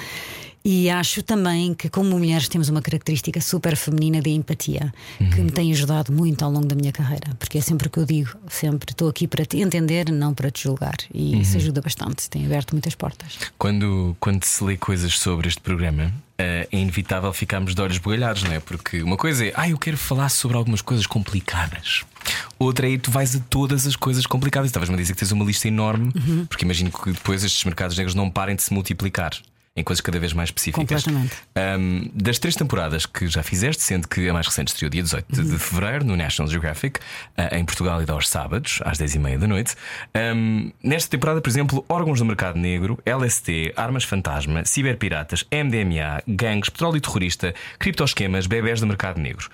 E acho também que, como mulheres, temos uma característica super feminina de empatia que me tem ajudado muito ao longo da minha carreira, porque é sempre o que eu digo, sempre estou aqui para te entender, não para te julgar. E isso ajuda bastante, tem aberto muitas portas.
Quando, quando se lê coisas sobre este programa, eh, é inevitável ficarmos de olhos bugalhados, não é? Porque uma coisa é, ah, eu quero falar sobre algumas coisas complicadas. Outra é, tu vais a todas as coisas complicadas. Estavas-me a dizer que tens uma lista enorme, porque imagino que depois estes mercados negros não parem de se multiplicar. Em coisas cada vez mais específicas.
Completamente.
Um, das três temporadas que já fizeste, sendo que a mais recente estreou dia 18 de- de fevereiro no National Geographic, uh, em Portugal e dá aos sábados, às 10h30 da noite. Um, nesta temporada, por exemplo, órgãos do mercado negro, LST, armas fantasma, ciberpiratas, MDMA, gangues, petróleo terrorista, criptoesquemas, bebés do mercado negro.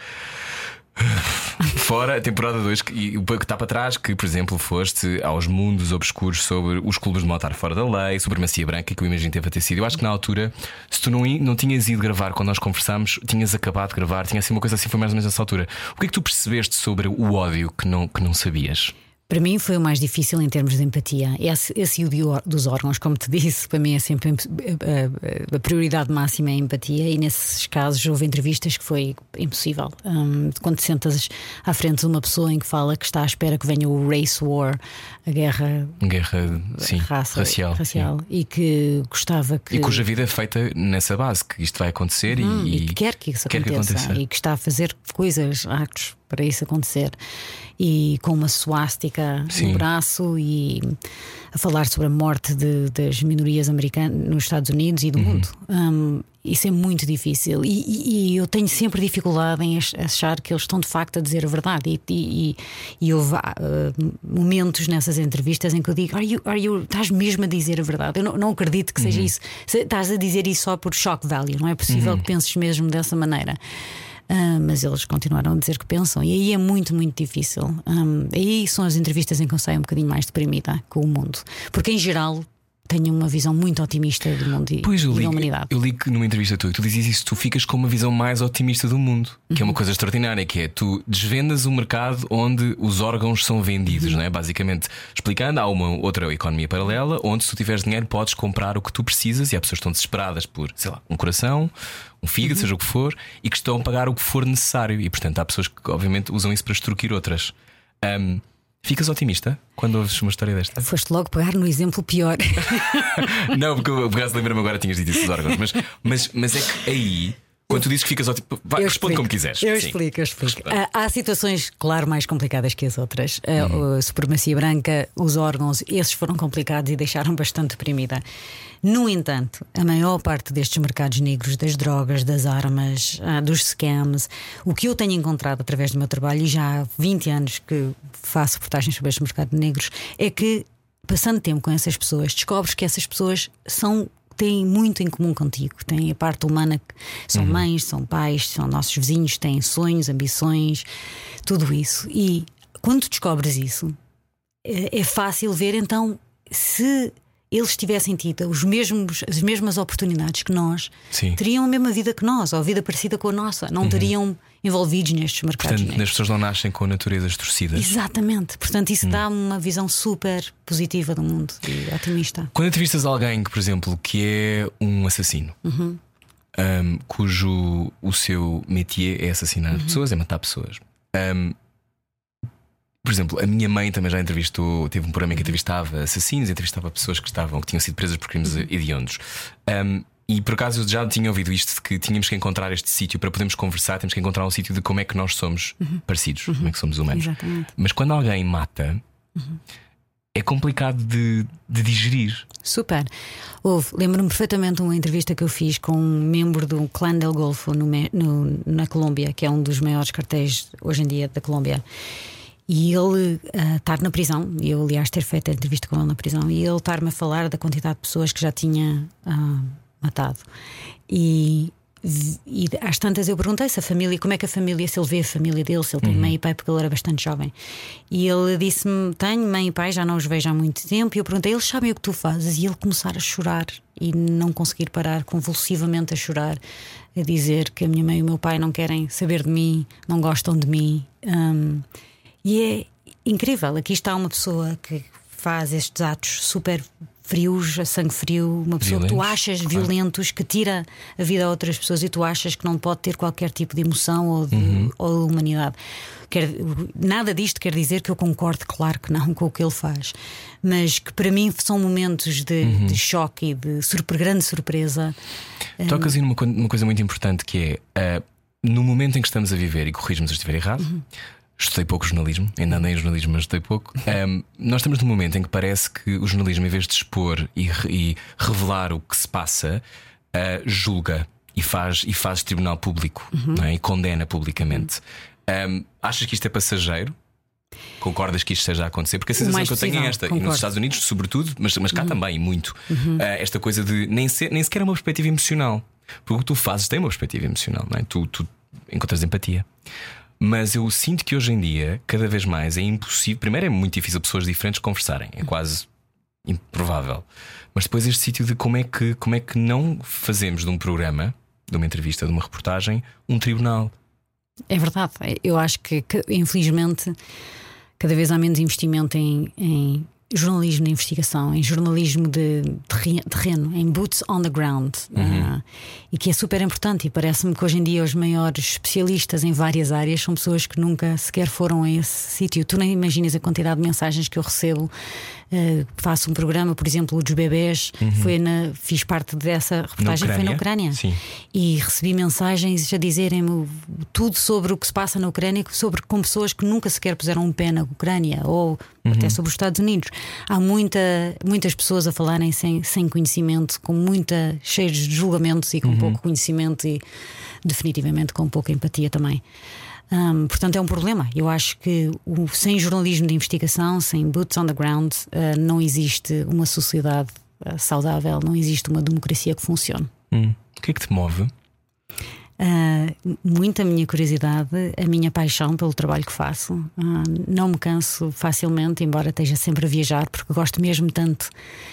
(laughs) Fora a temporada 2 que, e o que está para trás, que, por exemplo, foste aos mundos obscuros sobre os clubes de motar fora da lei, supremacia branca, que eu imagino teve a ter sido. Eu acho que na altura, se tu não, não tinhas ido gravar quando nós conversámos, tinhas acabado de gravar, tinha assim uma coisa assim, foi mais ou menos nessa altura. O que é que tu percebeste sobre o ódio que não, que não sabias?
Para mim foi o mais difícil em termos de empatia. Esse, esse o dos órgãos, como te disse, para mim é sempre a, a- a prioridade máxima é a empatia, e nesses casos houve entrevistas que foi impossível. Hum, quando te sentas à frente de uma pessoa em que fala que está à espera que venha o race war, a guerra
Guerra sim,
raça,
racial.
racial, e que gostava que.
sim. E cuja vida é feita nessa base, que isto vai acontecer e,
Hum, e que quer que isso
quer que
aconteça,
aconteça.
e que está a fazer coisas, actos para isso acontecer e com uma suástica
Sim.
no braço e a falar sobre a morte de- das minorias americanas nos Estados Unidos e
Uhum.
do mundo. Hum, isso é muito difícil e, e- e eu tenho sempre dificuldade em ach- achar que eles estão de facto a dizer a verdade. E, e, houve ah, momentos nessas entrevistas em que eu digo: are you, are you, estás mesmo a dizer a verdade? Eu não, não acredito que seja
Uhum.
isso. Estás a dizer isso só por shock value, não é possível que penses mesmo dessa maneira. Ah, mas eles continuaram a dizer que pensam, e aí é muito, muito difícil. Ah, aí são as entrevistas em que eu saio um bocadinho mais deprimida com o mundo, porque em geral tenho uma visão muito otimista do mundo e,
Pois eu li,
da humanidade.
eu li que numa entrevista tua, tu dizias isso, tu ficas com uma visão mais otimista do mundo, que é
Uhum.
uma coisa extraordinária, que é tu desvendas o mercado onde os órgãos são vendidos,
Uhum.
não é? Basicamente, explicando, há uma outra economia paralela onde se tu tiveres dinheiro podes comprar o que tu precisas e há pessoas que estão desesperadas por, sei lá, um coração, um fígado,
Uhum.
seja o que for, e que estão a pagar o que for necessário. E portanto há pessoas que obviamente usam isso para extorquir outras. Ahm, ficas otimista quando ouves uma história desta? (laughs)
Foste logo pegar no exemplo pior. (laughs)
Não, porque eu por acaso lembro-me agora tinhas dito dos órgãos, mas, mas, mas é que aí Quando tu dizes que ficas ótimo, vai,
Eu
responde
explico.
como quiseres.
Eu
Sim.
explico, eu explico. Há, há situações, claro, mais complicadas que as outras.
Uhum.
A, a supremacia branca, os órgãos, esses foram complicados e deixaram bastante deprimida. No entanto, a maior parte destes mercados negros, das drogas, das armas, ah, dos scams, o que eu tenho encontrado através do meu trabalho, e já há 20 anos que faço reportagens sobre estes mercados negros, é que, passando tempo com essas pessoas, descobres que essas pessoas são têm muito em comum contigo. Têm a parte humana que são mães, são pais, são nossos vizinhos, têm sonhos, ambições, tudo isso. E quando descobres isso, é é fácil ver então se eles tivessem tido os mesmos, as mesmas oportunidades que nós,
Sim.
teriam a mesma vida que nós, ou vida parecida com a nossa, não estariam envolvidos nestes mercados.
Portanto,
negros.
as pessoas não nascem com naturezas torcidas.
Exatamente. Portanto, isso dá-me uma visão super positiva do mundo e otimista.
Quando entrevistas alguém que, por exemplo, que é um assassino,
Uhum.
um, cujo o seu métier é assassinar
Uhum.
pessoas, é matar pessoas. Um, por exemplo, a minha mãe também já entrevistou, teve um programa em que entrevistava assassinos, entrevistava pessoas que estavam, que tinham sido presas por crimes
Uhum.
hediondos. Um, e por acaso eu já tinha ouvido isto de que tínhamos que encontrar este sítio para podermos conversar, temos que encontrar um sítio de como é que nós somos parecidos, como é que somos humanos.
Uhum. Exatamente.
Mas quando alguém mata, é complicado de, de digerir.
Super. Houve, lembro-me perfeitamente de uma entrevista que eu fiz com um membro do Clã del Golfo no, no- na Colômbia, que é um dos maiores cartéis hoje em dia da Colômbia. E ele ah, estar na prisão, e eu, aliás, ter feito a entrevista com ele na prisão, e ele estar-me a falar da quantidade de pessoas que já tinha ah, matado. E, e às tantas eu perguntei se a família, como é que a família, se ele vê a família dele, se ele tem mãe e pai, porque ele era bastante jovem. E ele disse-me: Tenho mãe e pai, já não os vejo há muito tempo. E eu perguntei: Eles sabem o que tu fazes? E ele começar a chorar e não conseguir parar, convulsivamente a chorar, a dizer que a minha mãe e o meu pai não querem saber de mim, não gostam de mim. Hum, e é incrível. Aqui está uma pessoa que faz estes atos super frios, a sangue frio, uma pessoa que tu
Violentos,
achas
claro.
violentos, que tira a vida a outras pessoas e tu achas que não pode ter qualquer tipo de emoção ou de,
Uhum.
ou de humanidade. Quer- nada disto quer dizer que eu concorde, claro que não, (laughs) com o que ele faz, mas que para mim são momentos de,
Uhum.
de choque e de surpre- grande surpresa.
Tocas aí numa, numa coisa muito importante que é ah, no momento em que estamos a viver, e corrijo-me se estiver errado, estudei pouco jornalismo, ainda andei em jornalismo, mas estudei pouco. ah, nós estamos num momento em que parece que o jornalismo, em vez de expor e, e revelar o que se passa, ah, julga e faz, e faz tribunal público não é? e condena publicamente. Ah, achas que isto é passageiro? Concordas que isto esteja a acontecer? Porque a sensação que eu tenho é esta, e
concordo.
nos Estados Unidos, sobretudo, mas, mas cá também, muito, ah, esta coisa de nem, ser, nem sequer é uma perspectiva emocional. Porque o que tu fazes tem uma perspectiva emocional, não é? Tu, tu encontras empatia. Mas eu sinto que hoje em dia, cada vez mais, é impossível. Primeiro, é muito difícil pessoas diferentes conversarem, é quase improvável. Mas depois, este sítio de como é, que, como é que não fazemos de um programa, de uma entrevista, de uma reportagem, um tribunal.
É verdade. Eu acho que, infelizmente, cada vez há menos investimento em, em jornalismo de investigação, em jornalismo de terre- terreno, em boots on the ground. Ah, e que é super importante. E parece-me que hoje em dia os maiores especialistas em várias áreas são pessoas que nunca sequer foram a esse sítio. Tu nem imaginas a quantidade de mensagens que eu recebo. Ah, faço um programa, por exemplo, dos bebés, foi na, fiz parte dessa reportagem, foi na
Ucrânia? Sim.
E recebi mensagens a dizerem-me tudo sobre o que se passa na Ucrânia, sobre com pessoas que nunca sequer puseram um pé na Ucrânia ou até sobre os Estados Unidos. Há muita, muitas pessoas a falarem sem, sem conhecimento, com muita cheios de julgamentos e com pouco conhecimento e definitivamente com pouca empatia também. Hum, portanto, é um problema. Eu acho que o- sem jornalismo de investigação, sem boots on the ground, ah, não existe uma sociedade ah, saudável, não existe uma democracia que funcione.
Hum. O que é que te move?
Muito a minha curiosidade, a minha paixão pelo trabalho que faço. Ah, não me canso facilmente, embora esteja sempre a viajar, porque gosto mesmo tanto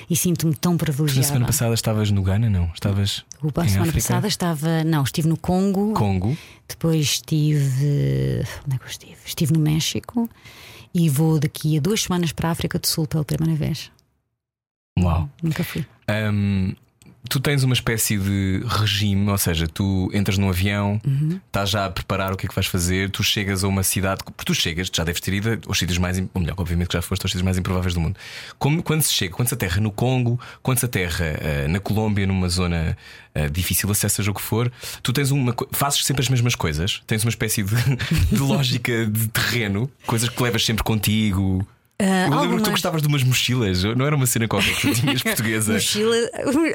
e sinto-me tão
Na
privilegiada.
semana passada estavas no Ghana, não? Estavas
O-
em
a semana
África?
passada estava, não, estive no Congo,
Congo.
depois estive, onde é que eu estive? Estive no México e vou daqui a duas semanas para a África do Sul pela primeira vez.
Uau.
Nunca fui.
Hum, tu tens uma espécie de regime, ou seja, tu entras num avião, estás já a preparar o que é que vais fazer, tu chegas a uma cidade, porque tu chegas, já deves ter ido aos sítios mais, ou melhor, obviamente que já foste aos sítios mais improváveis do mundo. Como, quando se chega, quando se aterra no Congo, quando se aterra eh, na Colômbia, numa zona eh, difícil de acesso, seja o que for, tu tens uma fazes sempre as mesmas coisas, tens uma espécie de, (laughs) de lógica de terreno, coisas que levas sempre contigo. Eu lembro que tu
algumas-
gostavas de umas mochilas, não era uma cena qualquer que tu tinhas (laughs) portuguesa.
Mochila.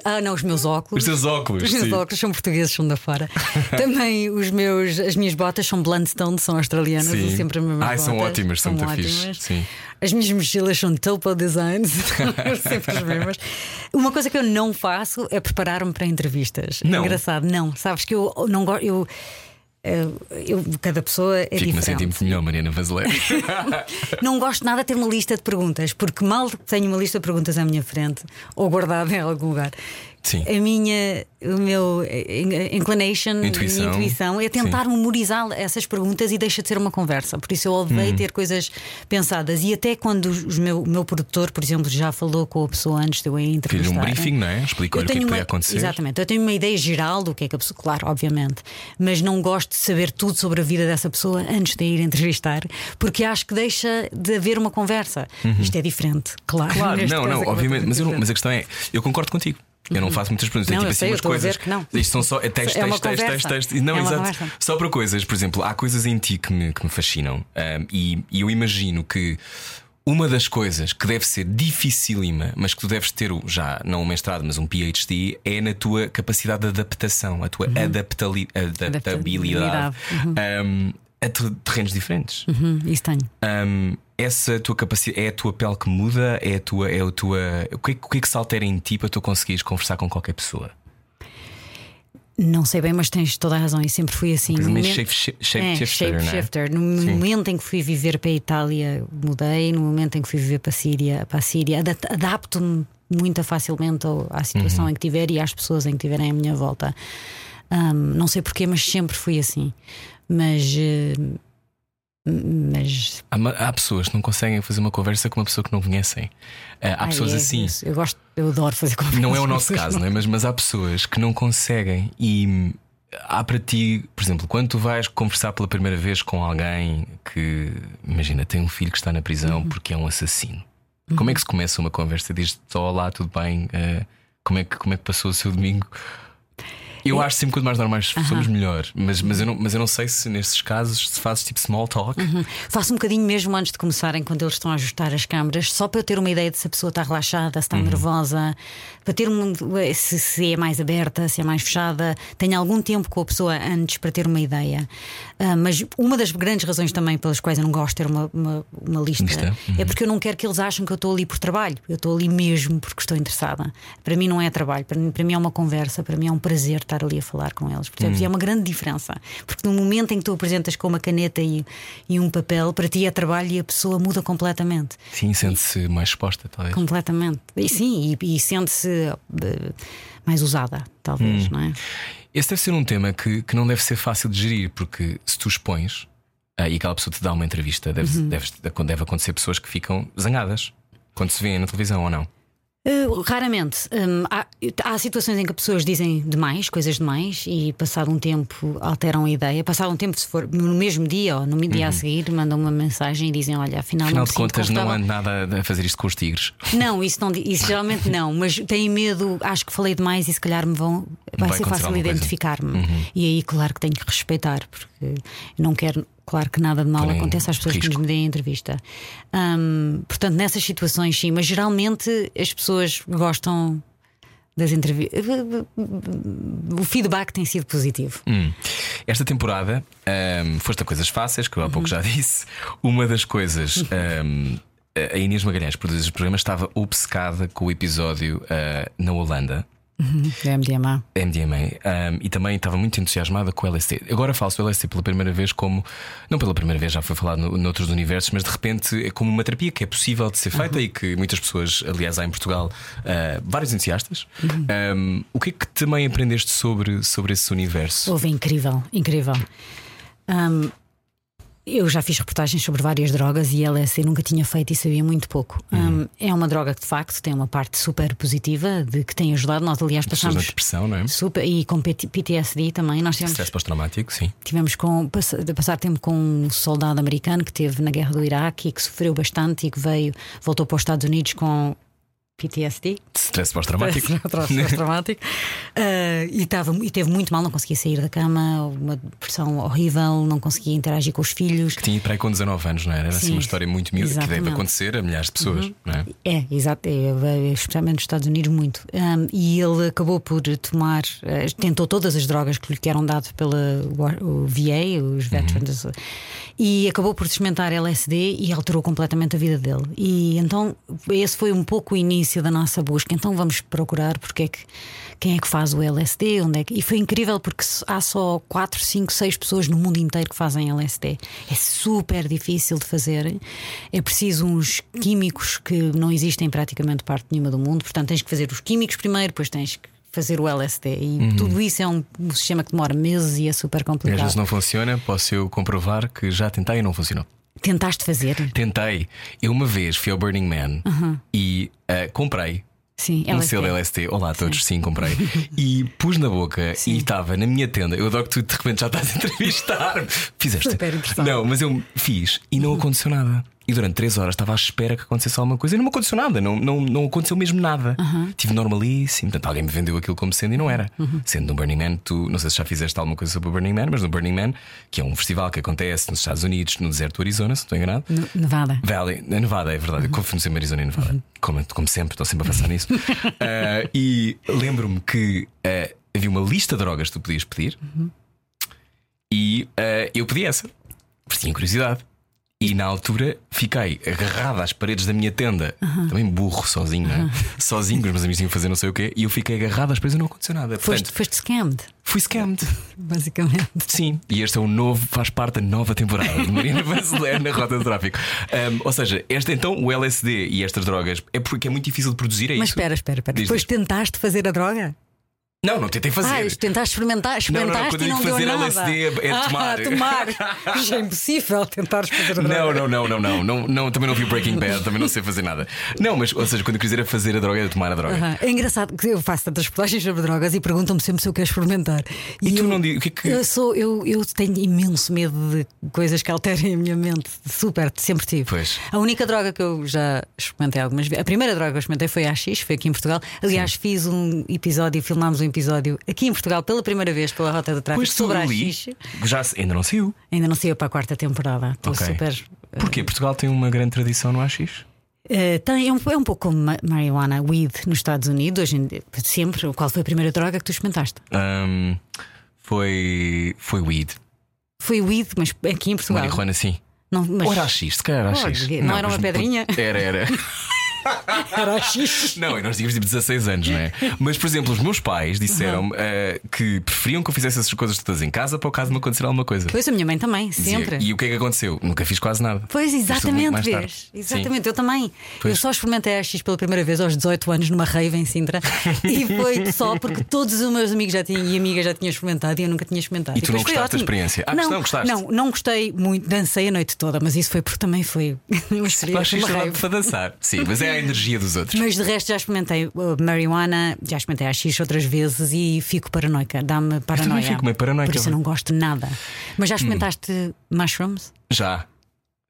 Ah, não, os meus óculos.
Os teus óculos,
Os meus
sim.
óculos são portugueses, são da fora. (laughs) Também os meus, as minhas botas são Blundstone, são australianas,
Sim.
uso sempre as mesmas
Ai,
botas.
são ótimas, são muito fixe. Sim.
As minhas mochilas são Topo Designs, (laughs) sempre as mesmas. Uma coisa que eu não faço é preparar-me para entrevistas.
Não.
Engraçado, não. Sabes que eu não gosto. Eu, eu, eu- cada pessoa é
Fico-me a
diferente.
sentir melhor, Mariana Vazelé. (laughs)
Não gosto nada de ter uma lista de perguntas, porque mal tenho uma lista de perguntas à minha frente ou guardada em algum lugar.
Sim.
A minha, o meu eh, inclination,
Intuição.
intuição é tentar memorizar essas perguntas e deixa de ser uma conversa. Por isso eu odeio
Hum.
ter coisas pensadas. E até quando os meu, o meu produtor, por exemplo, já falou com a pessoa antes de eu a entrevistar.
um briefing, não é? Explicou-lhe o que é que podia acontecer.
Exatamente, eu tenho uma ideia geral do que é que a pessoa, claro, obviamente, mas não gosto de saber tudo sobre a vida dessa pessoa antes de a ir entrevistar, porque acho que deixa de haver uma conversa. Isto é diferente, claro.
Uhum. Claro, não, não,
é
obviamente, mas, não- mas a questão é, eu concordo contigo. Eu não faço muitas perguntas, é
Não,
tipo assim umas coisas.
não.
Isto são só é texto,
É
texto, texto, texto,
conversa.
texto. Não,
É
exato.
conversa.
Só para coisas, por exemplo, há coisas em ti que me, que me fascinam ahm, e, e eu imagino que. Uma das coisas que deve ser dificílima, mas que tu deves ter já não um mestrado, mas um PhD, é na tua capacidade de adaptação, a tua adaptali- adaptabilidade ahm, a ter- terrenos diferentes.
Uhum, isso tenho.
Hum, essa tua capacidade é a tua pele que muda? É a tua. É a tua o, que, é que- o que é que se altera em ti para tu conseguires conversar com qualquer pessoa?
Não sei bem, mas tens toda a razão, e sempre fui assim. No momento-
shape, shape,
É,
shifter, não é?
shapeshifter. No momento em que fui viver para a Itália, mudei. No momento em que fui viver para a Síria, para a Síria ada- adapto-me muito facilmente à situação
Uhum.
em que tiver e às pessoas em que tiverem à minha volta. Ahm, não sei porquê, mas sempre fui assim. Mas. eh, mas
Há, há pessoas que não conseguem fazer uma conversa com uma pessoa que não conhecem. Ah, há
ai,
pessoas
é
assim.
Eu gosto, eu adoro fazer conversas.
Não é o nosso caso, não é? Mas, mas há pessoas que não conseguem e há para ti, por exemplo, quando tu vais conversar pela primeira vez com alguém que, imagina, tem um filho que está na prisão
Uhum.
porque é um assassino, como é que se começa uma conversa? Diz-te olá, tudo bem? Eh, como, é que, como é que passou o seu domingo? Eu acho sempre que quanto mais normais somos melhor, mas, mas, eu não, mas eu não sei se nesses casos se fazes tipo small talk.
Faço um bocadinho mesmo antes de começarem, quando eles estão a ajustar as câmaras, só para eu ter uma ideia de se a pessoa está relaxada, se está nervosa, para ter um, se, se é mais aberta, se é mais fechada. Tenho algum tempo com a pessoa antes para ter uma ideia. Ah, mas uma das grandes razões também pelas quais eu não gosto de ter uma, uma, uma lista,
Lista?
é porque eu não quero que eles achem que eu estou ali por trabalho. Eu estou ali mesmo porque estou interessada. Para mim não é trabalho, para mim, para mim é uma conversa, para mim é um prazer estar ali a falar com eles. Percebes? E é uma grande diferença. Porque no momento em que tu apresentas com uma caneta e, e um papel, para ti é trabalho e a pessoa muda completamente.
Sim, sente-se mais exposta, talvez.
Completamente. E sim, e, e sente-se eh, mais usada, talvez, não é?
Esse deve ser um tema que, que não deve ser fácil de gerir, porque se tu expões ah, e aquela pessoa te dá uma entrevista, deve,
Uhum.
deve, deve acontecer pessoas que ficam zangadas quando se vêem na televisão ou não.
Uh, raramente. Hum, há, há situações em que pessoas dizem demais, coisas demais, e passado um tempo alteram a ideia. Passado um tempo, se for no mesmo dia ou no dia a seguir, mandam uma mensagem e dizem: Olha, afinal,
Uhum. Afinal
não
de contas, não
confortável."
há nada a fazer isto com os tigres.
Não, isso, não, isso (laughs) geralmente não, mas têm medo, acho que falei demais e se calhar me vão. Vai,
Vai
ser fácil
coisa. Uhum.
identificar-me. E aí, claro que tenho que respeitar, porque não quero, claro que nada de mal
Porém,
aconteça às pessoas que
risco.
nos deem a entrevista. Hum, portanto, nessas situações, sim, mas geralmente as pessoas gostam das entrevistas. O feedback tem sido positivo.
Hum. Esta temporada ahm, foste a coisas fáceis, que eu há
Uhum.
pouco já disse. Uma das coisas. (laughs) ahm, a Inês Magalhães, produz este programa, estava obcecada com o episódio ah, na Holanda.
Do MDMA.
MDMA um, e também estava muito entusiasmada com o LSD. Agora falo-se do LSD pela primeira vez como, não pela primeira vez, já foi falado no, noutros universos, mas de repente é como uma terapia que é possível de ser feita e que muitas pessoas, aliás, há em Portugal uh, vários entusiastas. Um, o que é que também aprendeste sobre, sobre esse universo?
Houve incrível, incrível. Hum, Eu já fiz reportagens sobre várias drogas e LSD nunca tinha feito e sabia muito pouco.
Uhum.
Um, é uma droga que de facto tem uma parte super positiva de que tem ajudado. Nós, aliás, passamos.
depressão, não é?
Super, e com PT PTSD também. Nós tivemos,
Stress pós-traumático, sim.
tivemos com, pass- de passar tempo com um soldado americano que teve na guerra do Iraque e que sofreu bastante e que veio, voltou para os Estados Unidos com PTSD.
Stress pós-traumático. (laughs)
traumático. (laughs) Ah, e, estava, e teve muito mal, não conseguia sair da cama, uma depressão horrível, não conseguia interagir com os filhos.
que tinha para aí com 19 anos, não era? Era assim
Sim,
uma história muito miúda que deve.
Uhum.
acontecer a milhares de pessoas, não é?
É, exato, é, especialmente nos Estados Unidos, muito. Um, e ele acabou por tomar, eh, tentou todas as drogas que lhe eram dadas pela o VA, os Veterans, e acabou por experimentar LSD e alterou completamente a vida dele. E então esse foi um pouco o início da nossa busca. Então vamos procurar porque é que quem é que faz o LSD, onde é que... E foi incrível porque há só 4, 5, 6 pessoas no mundo inteiro que fazem LSD. É super difícil de fazer. É preciso uns químicos que não existem em praticamente parte nenhuma do mundo. Portanto, tens que fazer os químicos primeiro, depois tens que fazer o LSD. E tudo isso é um, um sistema que demora meses e é super
E às
complicado.
vezes não funciona, posso eu comprovar que já tentei e não funcionou.
Tentaste fazer?
Tentei. Eu uma vez fui ao Burning Man e ah, comprei
Sim,
um selo LST. Olá a todos, sim, comprei. (laughs) e pus na boca e estava na minha tenda. Eu adoro que tu de repente já estás a entrevistar. (laughs) Fizeste?
Super.
Não, mas eu fiz e não aconteceu nada. E durante três horas estava à espera que acontecesse alguma coisa e não me aconteceu nada, não, não, não aconteceu mesmo nada. Tive normalíssimo, portanto alguém me vendeu aquilo como sendo e não era. Sendo no Burning Man, tu não sei se já fizeste alguma coisa sobre o Burning Man, mas no Burning Man, que é um festival que acontece nos Estados Unidos, no deserto do Arizona, se não estou enganado.
No- Nevada.
Valley, na Nevada, é verdade. Eu confundo sempre Arizona e Nevada. Como, como sempre, estou sempre a pensar nisso. Ah, (laughs) e lembro-me que ah, havia uma lista de drogas que tu podias pedir e ah, eu pedi essa, porque tinha curiosidade. E na altura fiquei agarrado às paredes da minha tenda, também burro, sozinho, não é? Sozinho, com os meus amigos tinham fazer não sei o quê, e eu fiquei agarrado às paredes e não aconteceu nada.
Foste,
Portanto,
foste scammed,
fui scammed. (laughs)
basicamente.
Sim, e este é o novo, faz parte da nova temporada de Marina (laughs) Vanzeler na Rota do Tráfico. Um, ou seja, este então, o LSD e estas drogas, é porque é muito difícil de produzir, é
Mas
isso?
espera, espera, espera.
Diz,
Depois
diz.
tentaste fazer a droga?
Não, não tentei fazer.
Ah, tentaste experimentar,
Não, não, não,
experimentaste
quando eu
e não
digo
deu
fazer. LSD é
Ah,
tomar.
tomar. (laughs) Mas é impossível tentares fazer.
Não, não, não, não, não, não, não, também não vi Breaking Bad, também não sei fazer nada. Não, mas, ou seja, quando eu quiser fazer a droga é tomar a droga.
Aham. É engraçado que eu faço tantas reportagens sobre drogas e perguntam-me sempre se eu quero experimentar.
E tu
eu,
não diz- o que é que-
Eu, sou, eu, eu tenho imenso medo de coisas que alterem a minha mente. Super, sempre tive.
Pois.
A única droga que eu já experimentei algumas vezes, a primeira droga que eu experimentei foi a AX, foi aqui em Portugal. Aliás, fiz um episódio, filmámos um episódio aqui em Portugal pela primeira vez pela Rota do Tráfico
Pois
sobre a AX.
já ainda não saiu.
Ainda não saiu para a quarta temporada. Estou
Ok.
super.
Porquê? Portugal tem uma grande tradição no AX?
Eh, tem, é, um, é um pouco como ma- marijuana, weed nos Estados Unidos, hoje em sempre. Qual foi a primeira droga que tu experimentaste?
Um, foi. Foi weed.
Foi weed, mas aqui em Portugal.
Marihuana, sim.
Não, mas
Ou era AX, se calhar era AX.
não era uma pedrinha?
Era, era. (laughs)
era AX.
Não, e nós tínhamos tipo 16 anos, não é? Mas, por exemplo, os meus pais disseram-me eh, que preferiam que eu fizesse essas coisas todas em casa para o caso de me acontecer alguma coisa.
Pois a minha mãe também,
Dizia,
sempre.
E o que é que aconteceu? Nunca fiz quase nada.
Pois, exatamente, vês. Exatamente, eu também.
Pois.
Eu só experimentei a AX pela primeira vez aos 18 anos numa rave em Sintra (laughs) e foi só porque todos os meus amigos já tinham, e amigas já tinham experimentado e eu nunca tinha experimentado.
E tu não gostaste da experiência? Ah,
não,
não gostaste?
Não, não gostei muito, dancei a noite toda, mas isso foi porque também foi (laughs) uma
Tu
experiência.
achas
Uma
isto
rave.
para dançar? Sim, mas é a energia dos outros.
Mas de resto já experimentei uh, marihuana, já experimentei AX outras vezes e fico paranoica, dá-me paranoia.
fico meio paranoica.
Por isso eu não gosto de nada. Mas já experimentaste mushrooms?
Já.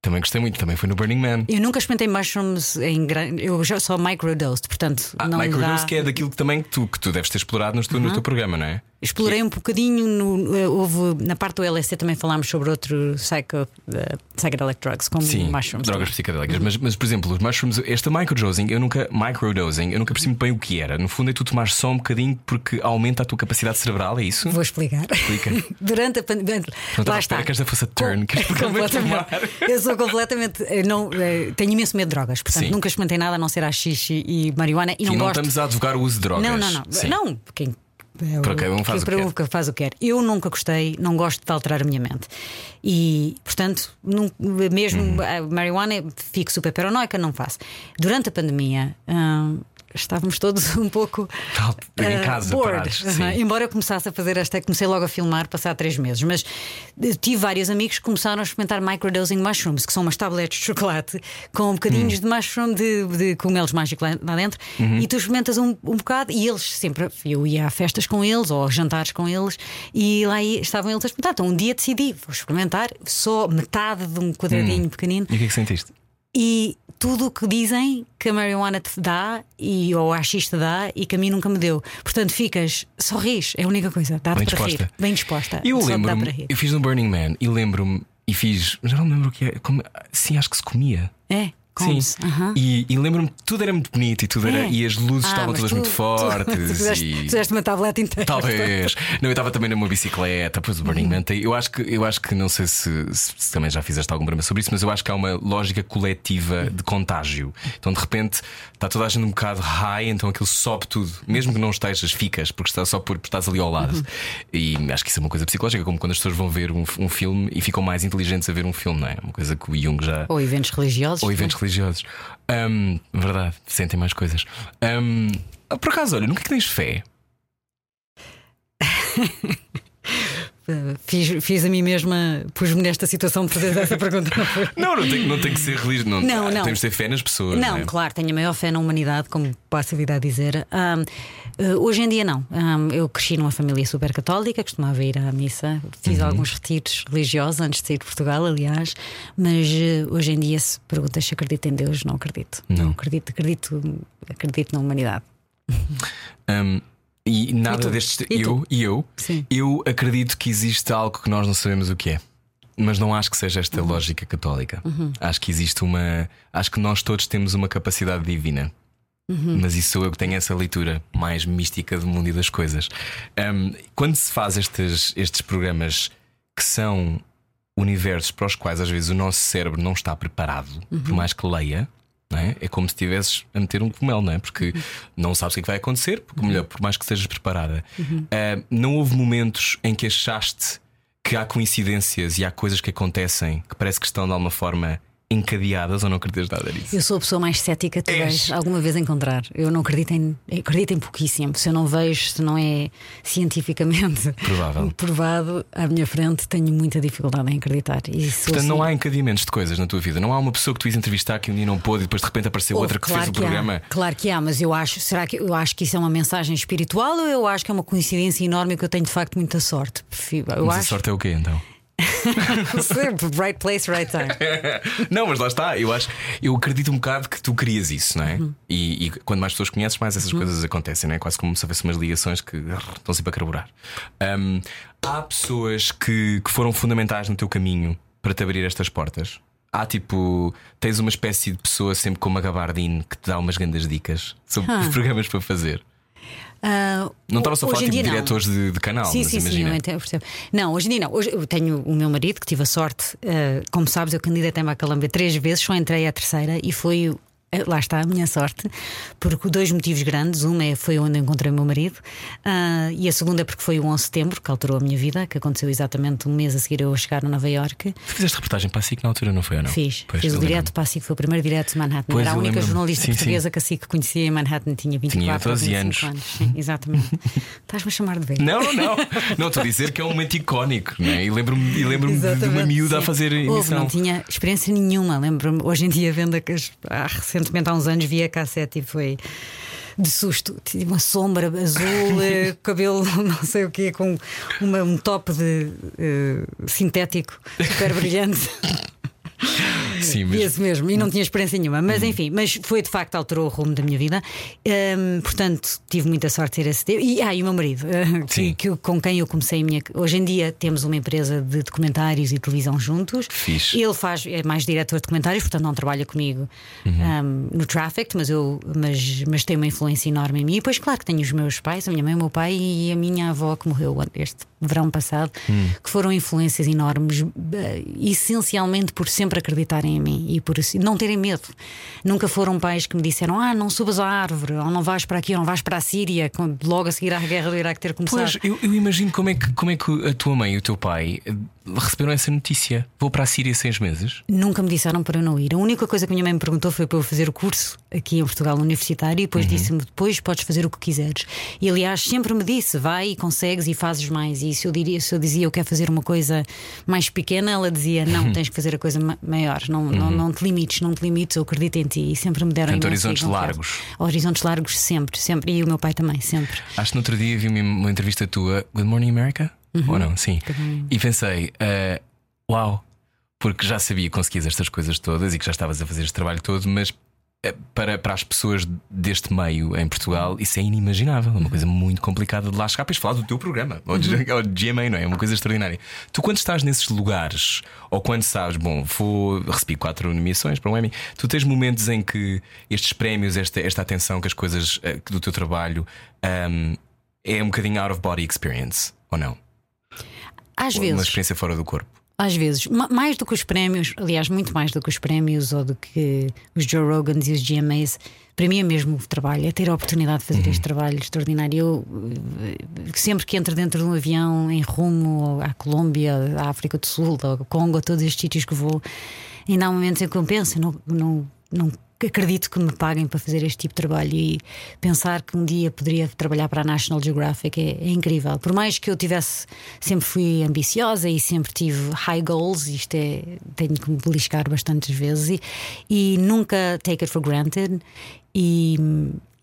Também gostei muito, também foi no Burning Man.
Eu nunca experimentei mushrooms em grande. Eu já só microdosed, portanto
Ah,
não
microdose
dá.
que é daquilo que também que tu, que tu deves ter explorado no teu, no teu programa, não é?
Explorei um bocadinho no, eh, houve na parte do LSD também falámos sobre outro psycho, eh, psychedelic drugs como
Sim,
mushrooms.
drogas psicodélicas. Mas, mas, por exemplo, os mushrooms, esta microdosing, eu nunca microdosing, eu nunca percebi bem o que era. No fundo, é tu tomar só um bocadinho porque aumenta a tua capacidade cerebral, é isso?
Vou explicar.
Explica. (laughs)
Durante a pandemia.
Não estava à espera que esta fosse a turn que tomar. (laughs)
Eu sou completamente. eh, Não, tenho imenso medo de drogas, portanto
Sim.
nunca experimentei nada a não ser a xixi e marihuana e
E
não
não
gosto.
estamos a advogar o uso de drogas.
Não, não, não.
Sim.
Não, quem. É
Para cada um faz o que quer.
que faz o que quer. Eu nunca gostei, não gosto de alterar a minha mente. E, portanto, mesmo
Uhum.
a marihuana, fico super paranoica, não faço. Durante a pandemia, hum, estávamos todos (laughs) um pouco
em
uh,
casa, parados,
embora eu começasse a fazer esta, comecei logo a filmar passar três meses, mas tive vários amigos que começaram a experimentar microdosing mushrooms, que são umas tabletes de chocolate com bocadinhos hum. de mushroom de, de cogumelos mágicos lá, dentro, uhum. e tu experimentas um, um bocado, e eles sempre, eu ia a festas com eles ou a jantares com eles, e lá estavam eles a experimentar. Então um dia decidi, vou experimentar só metade de um quadradinho hum. pequenino.
E o que é que sentiste?
E tudo o que dizem que a marijuana te dá e, ou a X te dá e que a mim nunca me deu. Portanto, ficas, só ris, é a única coisa, dá para disposta. rir. Bem disposta.
Eu lembro-me, eu fiz no Burning Man e lembro-me e fiz, já não lembro o que é, como, sim, acho que se comia.
É.
Sim. Uhum. E, e lembro-me que tudo era muito bonito e tudo era, é. e as luzes ah, estavam todas tu, muito fortes. (laughs) Tu,
fizeste,
e...
fizeste uma tableta inteira.
Talvez. não, eu estava também numa bicicleta, depois o Burning uhum. Man. Eu acho que, eu acho que não sei se, se, se, também já fizeste algum programa sobre isso, mas eu acho que há uma lógica coletiva de contágio. Então de repente está toda a gente um bocado high, então aquilo sobe tudo. Mesmo que não estejas, ficas, porque estás só por, porque estás ali ao lado. Uhum. E acho que isso é uma coisa psicológica, como quando as pessoas vão ver um, um filme e ficam mais inteligentes a ver um filme, não é? Uma coisa que o Jung já.
Ou eventos religiosos.
Ou eventos religiosos. Um, verdade, sentem mais coisas. Um, por acaso, olha, nunca que tens fé? (laughs)
Fiz, fiz a mim mesma, pus-me nesta situação de fazer essa pergunta.
Não, não, tem, não tem que ser religioso. Não, não, não. Temos de ter fé nas pessoas.
Não,
não é?
claro, tenho a maior fé na humanidade, como passo a vida a dizer. Um, eh, hoje em dia, não. Um, eu cresci numa família super católica, costumava ir à missa, fiz uhum. alguns retiros religiosos antes de sair de Portugal, aliás. Mas uh, hoje em dia, se perguntas se acredito em Deus, não acredito. Não, não acredito, acredito, acredito na humanidade.
Um, e nada e destes. E eu e eu, Sim. eu acredito que existe algo que nós não sabemos o que é. Mas não acho que seja esta uhum. lógica católica. Uhum. Acho que existe uma. Acho que nós todos temos uma capacidade divina. Uhum. Mas isso sou eu que tenho essa leitura mais mística do mundo e das coisas. Um, quando se faz estes, estes programas que são universos para os quais às vezes o nosso cérebro não está preparado, por uhum. mais que leia, é? é? como se estivesses a meter um cogumelo, não é? Porque não sabes o que, é vai acontecer, porque uhum. por mais que estejas preparada. Uhum. Uh, não houve momentos em que achaste que há coincidências e há coisas que acontecem que parece que estão de alguma forma encadeadas ou não acreditas nada nisso?
Eu sou a pessoa mais cética que tu vais alguma vez encontrar. Eu não acredito em, acredito em pouquíssimo. Se eu não vejo, se não é cientificamente
Provável. (laughs)
provado à minha frente, tenho muita dificuldade em acreditar. E
Portanto, assim... não há encadimentos de coisas na tua vida. Não há uma pessoa que tu ias entrevistar que um dia não pôde e depois de repente apareceu outra que claro fez o programa.
Há. Claro que há, mas eu acho, será que eu acho que isso é uma mensagem espiritual ou eu acho que é uma coincidência enorme que eu tenho de facto muita sorte?
Eu
mas
acho... a sorte é o quê então? (laughs)
Sempre, right place, right time. (laughs)
não, mas lá está. Eu acho, eu acredito um bocado que tu querias isso, não é? Uhum. E, e, quando mais pessoas conheces, mais essas uhum. coisas acontecem, não é? Quase como se houvesse umas ligações que estão sempre a carburar. Um, há pessoas que, que foram fundamentais no teu caminho para te abrir estas portas. Há tipo, tens uma espécie de pessoa sempre com uma gabardine que te dá umas grandes dicas sobre os (laughs) programas para fazer. Uh, não estava só a falar tipo, de diretores de, de, canal,
sim, sim,
imagina.
sim, eu percebo. Não, hoje em dia não. Hoje eu tenho o meu marido que tive a sorte, uh, como sabes, eu candidatei-me a Calambia três vezes, só entrei a terceira e foi lá está a minha sorte, porque dois motivos grandes. Uma é, foi onde encontrei o meu marido, uh, e a segunda é porque foi o 11 de setembro, que alterou a minha vida, que aconteceu exatamente um mês a seguir eu chegar a Nova York.
Tu fizeste reportagem para a SIC na altura, não foi ou não?
Fiz, pois, fiz o direto para a SIC, foi o primeiro direto de Manhattan. Pois, Era a única jornalista sim, portuguesa sim. que a SIC conhecia em Manhattan, tinha 24 tinha 12 anos. anos. Sim, exatamente. (laughs) Estás-me a chamar de velho.
Não, não, (laughs) não. estou a dizer que é um momento icónico, né? e lembro-me lembro de uma miúda sim. a fazer. Houve,
não tinha experiência nenhuma. Lembro-me, hoje em dia, vendo que ah, recentemente há uns anos vi a cassete e foi de susto. Tinha uma sombra azul, (laughs) eh, cabelo não sei o quê, com uma, um top de uh, sintético super brilhante. (laughs)
Sim, mesmo.
Esse mesmo, e não tinha experiência nenhuma. Mas uhum. enfim, mas foi de facto, alterou o rumo da minha vida. Um, portanto, tive muita sorte de ter esse E, ah, e o meu marido, (laughs) que, que, com quem eu comecei a minha. Hoje em dia temos uma empresa de documentários e televisão juntos.
Fixe.
Ele faz, é mais diretor de documentários, portanto não trabalha comigo uhum. um, no Traffic, mas, eu, mas, mas tem uma influência enorme em mim. E depois, claro, que tenho os meus pais, a minha mãe, o meu pai e a minha avó que morreu este verão passado, uhum. que foram influências enormes, uh, essencialmente por sempre acreditarem acreditarem em mim e por assim, não terem medo. Nunca foram pais que me disseram: Ah, não subas à árvore, ou não vais para aqui, ou não vais para a Síria, logo a seguir à guerra do Iraque ter começado.
Pois, eu, eu imagino como é, que, como é que a tua mãe e o teu pai eh, receberam essa notícia. Vou para a Síria seis meses?
Nunca me disseram para eu não ir. A única coisa que a minha mãe me perguntou foi para eu fazer o curso aqui em Portugal universitário e depois uhum. disse-me: depois podes fazer o que quiseres. E aliás, sempre me disse: vai e consegues e fazes mais. E se eu, diria, se eu dizia eu quero fazer uma coisa mais pequena, ela dizia: não, tens que fazer a coisa maior. Não, uhum. não, não te limites, não te limites, eu acredito em ti. E sempre me deram
Portanto, horizontes largos.
Horizontes largos, sempre, sempre. E o meu pai também, sempre.
Acho que no outro dia vi uma entrevista tua, Good Morning America? Uhum. Ou não? Sim. E pensei, uh, uau, porque já sabia que conseguias estas coisas todas e que já estavas a fazer este trabalho todo, mas para, para as pessoas deste meio em Portugal, isso é inimaginável, é uma coisa muito complicada de lá chegar. Para falar do teu programa, ou de, (laughs) ou de GMA, não é? É uma coisa extraordinária. Tu, quando estás nesses lugares, ou quando sabes, bom, vou, recebi quatro nomeações para um Emmy, tu tens momentos em que estes prémios, esta, esta atenção que as coisas eh, do teu trabalho um, é um bocadinho out of body experience, ou não?
Às ou vezes.
Uma experiência fora do corpo.
Às vezes, mais do que os prémios, aliás, muito mais do que os prémios ou do que os Joe Rogans e os GMAs, para mim é mesmo o trabalho, é ter a oportunidade de fazer uhum. este trabalho extraordinário. Eu eh, sempre que entro dentro de um avião em rumo à Colômbia, à África do Sul, ao Congo, a todos estes sítios que vou, ainda há momentos em que eu penso, não, não, não acredito que me paguem para fazer este tipo de trabalho e pensar que um dia poderia trabalhar para a National Geographic é, é, incrível. Por mais que eu tivesse, sempre fui ambiciosa e sempre tive high goals, isto é, tenho que me beliscar bastantes vezes e, e nunca take it for granted e,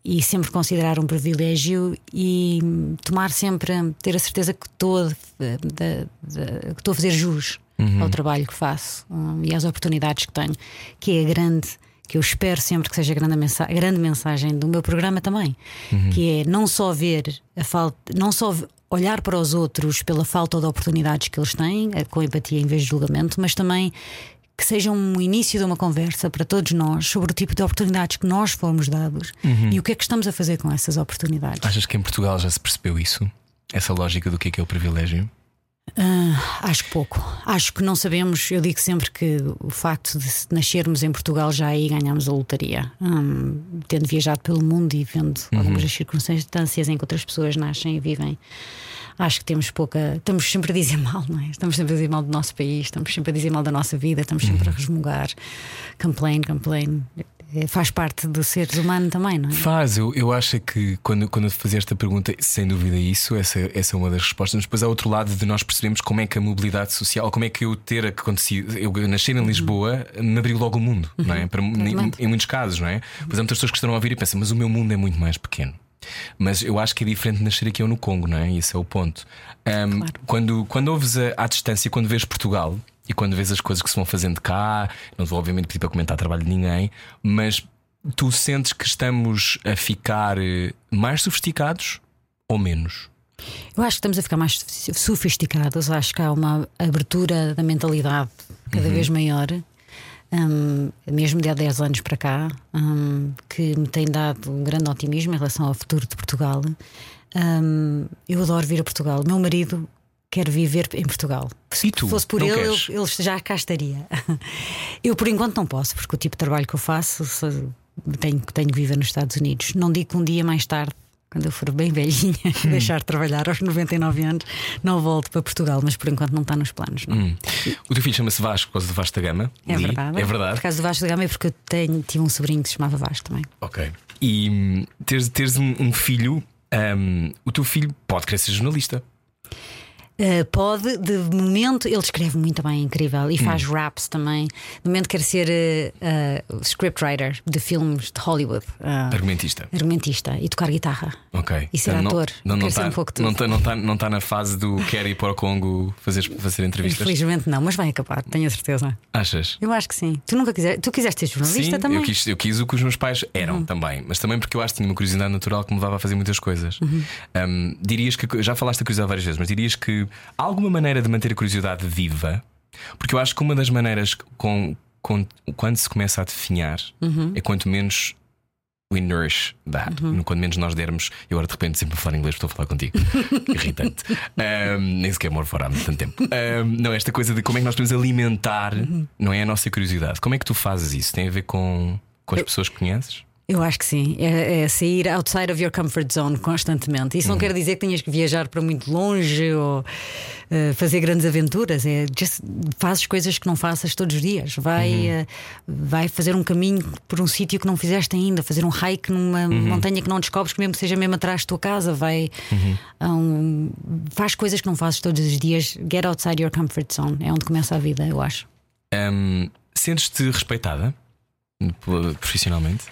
e sempre considerar um privilégio e tomar sempre, ter a certeza que estou, de, de, de, que estou a fazer jus uhum. ao trabalho que faço um, e às oportunidades que tenho, que é grande que eu espero sempre que seja a grande, mensagem, grande mensagem do meu programa também, uhum. que é não só ver a falta, não só olhar para os outros pela falta de oportunidades que eles têm, eh, com empatia em vez de julgamento, mas também que seja um início de uma conversa para todos nós sobre o tipo de oportunidades que nós fomos dados uhum. e o que é que estamos a fazer com essas oportunidades.
Achas que em Portugal já se percebeu isso? Essa lógica do que é que é o privilégio?
Uh, acho que pouco. Acho que não sabemos. Eu digo sempre que o facto de nascermos em Portugal já aí ganhamos a lotaria. Um, tendo viajado pelo mundo e vendo uhum. algumas das circunstâncias em que outras pessoas nascem e vivem, acho que temos pouca. Estamos sempre a dizer (laughs) mal, não é? Estamos sempre a dizer mal do nosso país, estamos sempre a dizer mal da nossa vida, estamos sempre uhum. a resmungar. Complain, complain. É, faz parte do ser humano também, não é?
Faz, eu, eu acho que quando, quando eu fazia esta pergunta, sem dúvida isso, essa, essa é uma das respostas. Mas depois há outro lado de nós percebemos como é que a mobilidade social, como é que eu ter acontecido, eu nascer em Lisboa, me abriu logo o mundo, uhum. não é? Para, em, em, muitos casos, não é? Pois há muitas pessoas que estão a ouvir e pensam, mas o meu mundo é muito mais pequeno. Mas eu acho que é diferente nascer aqui ou no Congo, não é? Esse é o ponto. Um, claro. quando, quando ouves a, à distância, quando vês Portugal, e quando vês as coisas que se vão fazendo cá, não vou obviamente pedir para comentar o trabalho de ninguém, mas tu sentes que estamos a ficar eh, mais sofisticados ou menos?
Eu acho que estamos a ficar mais sofisticados, acho que há uma abertura da mentalidade cada uhum. vez maior. Um, mesmo de há 10 anos para cá, um, que me tem dado um grande otimismo em relação ao futuro de Portugal. Um, eu adoro vir a Portugal. O meu marido quero viver em Portugal.
Se tu?
fosse por ele, ele, ele, já cá estaria. (laughs) Eu, por enquanto, não posso, porque o tipo de trabalho que eu faço tenho, tenho que viver nos Estados Unidos. Não digo que um dia mais tarde, quando eu for bem velhinha, (laughs) hum. deixar de trabalhar aos 99 anos, não volto para Portugal, mas por enquanto não está nos planos. Hum.
O teu filho chama-se Vasco por causa do Vasco da Gama.
É Li. verdade.
É verdade.
Por causa do Vasco da Gama é porque eu tenho, tive um sobrinho que se chamava Vasco também.
Ok. E hum, teres, teres um, um filho, um, o teu filho pode querer ser jornalista.
Uh, pode, de momento, ele escreve muito bem, incrível, e faz hum. raps também. De momento quer ser uh, uh, scriptwriter de filmes de Hollywood.
argumentista.
Argumentista e tocar guitarra.
Ok.
E ser então, ator.
Não, não, está, um pouco não, tá, não, tá, não tá na fase do quer ir para o Congo fazer, fazer entrevistas?
Infelizmente não, mas vai acabar, tenho a certeza.
Achas?
Eu acho que sim. Tu nunca quiseste, tu quiseste ser jornalista
sim,
também?
Eu quis, eu quis o que os meus pais eram uhum. também, mas também porque eu acho que tinha uma curiosidade natural que me levava a fazer muitas coisas. Uhum. Um, dirias que, já falaste a curiosidade várias vezes, mas dirias que alguma maneira de manter a curiosidade viva, porque eu acho que uma das maneiras com, com quando se começa a definhar uhum. é quanto menos we nourish that.
Uhum.
Quando menos nós dermos, eu agora de repente sempre a falar inglês, estou a falar contigo. (laughs) Irritante. Um, nem sequer moro fora há muito tanto tempo. Um, não, esta coisa de como é que nós podemos alimentar,
Uhum.
não é a nossa curiosidade. Como é que tu fazes isso? Tem a ver com, com as pessoas que conheces?
Eu acho que sim. É, é sair outside of your comfort zone constantemente. Isso não quer dizer que tenhas que viajar para muito longe ou eh, fazer grandes aventuras. É just, fazes coisas que não faças todos os dias. Vai, eh, vai fazer um caminho por um sítio que não fizeste ainda, fazer um hike numa montanha que não descobres, que mesmo que seja mesmo atrás da tua casa. Vai a um- faz coisas que não fazes todos os dias. Get outside your comfort zone. É onde começa a vida, eu acho.
Um, Sentes-te respeitada profissionalmente?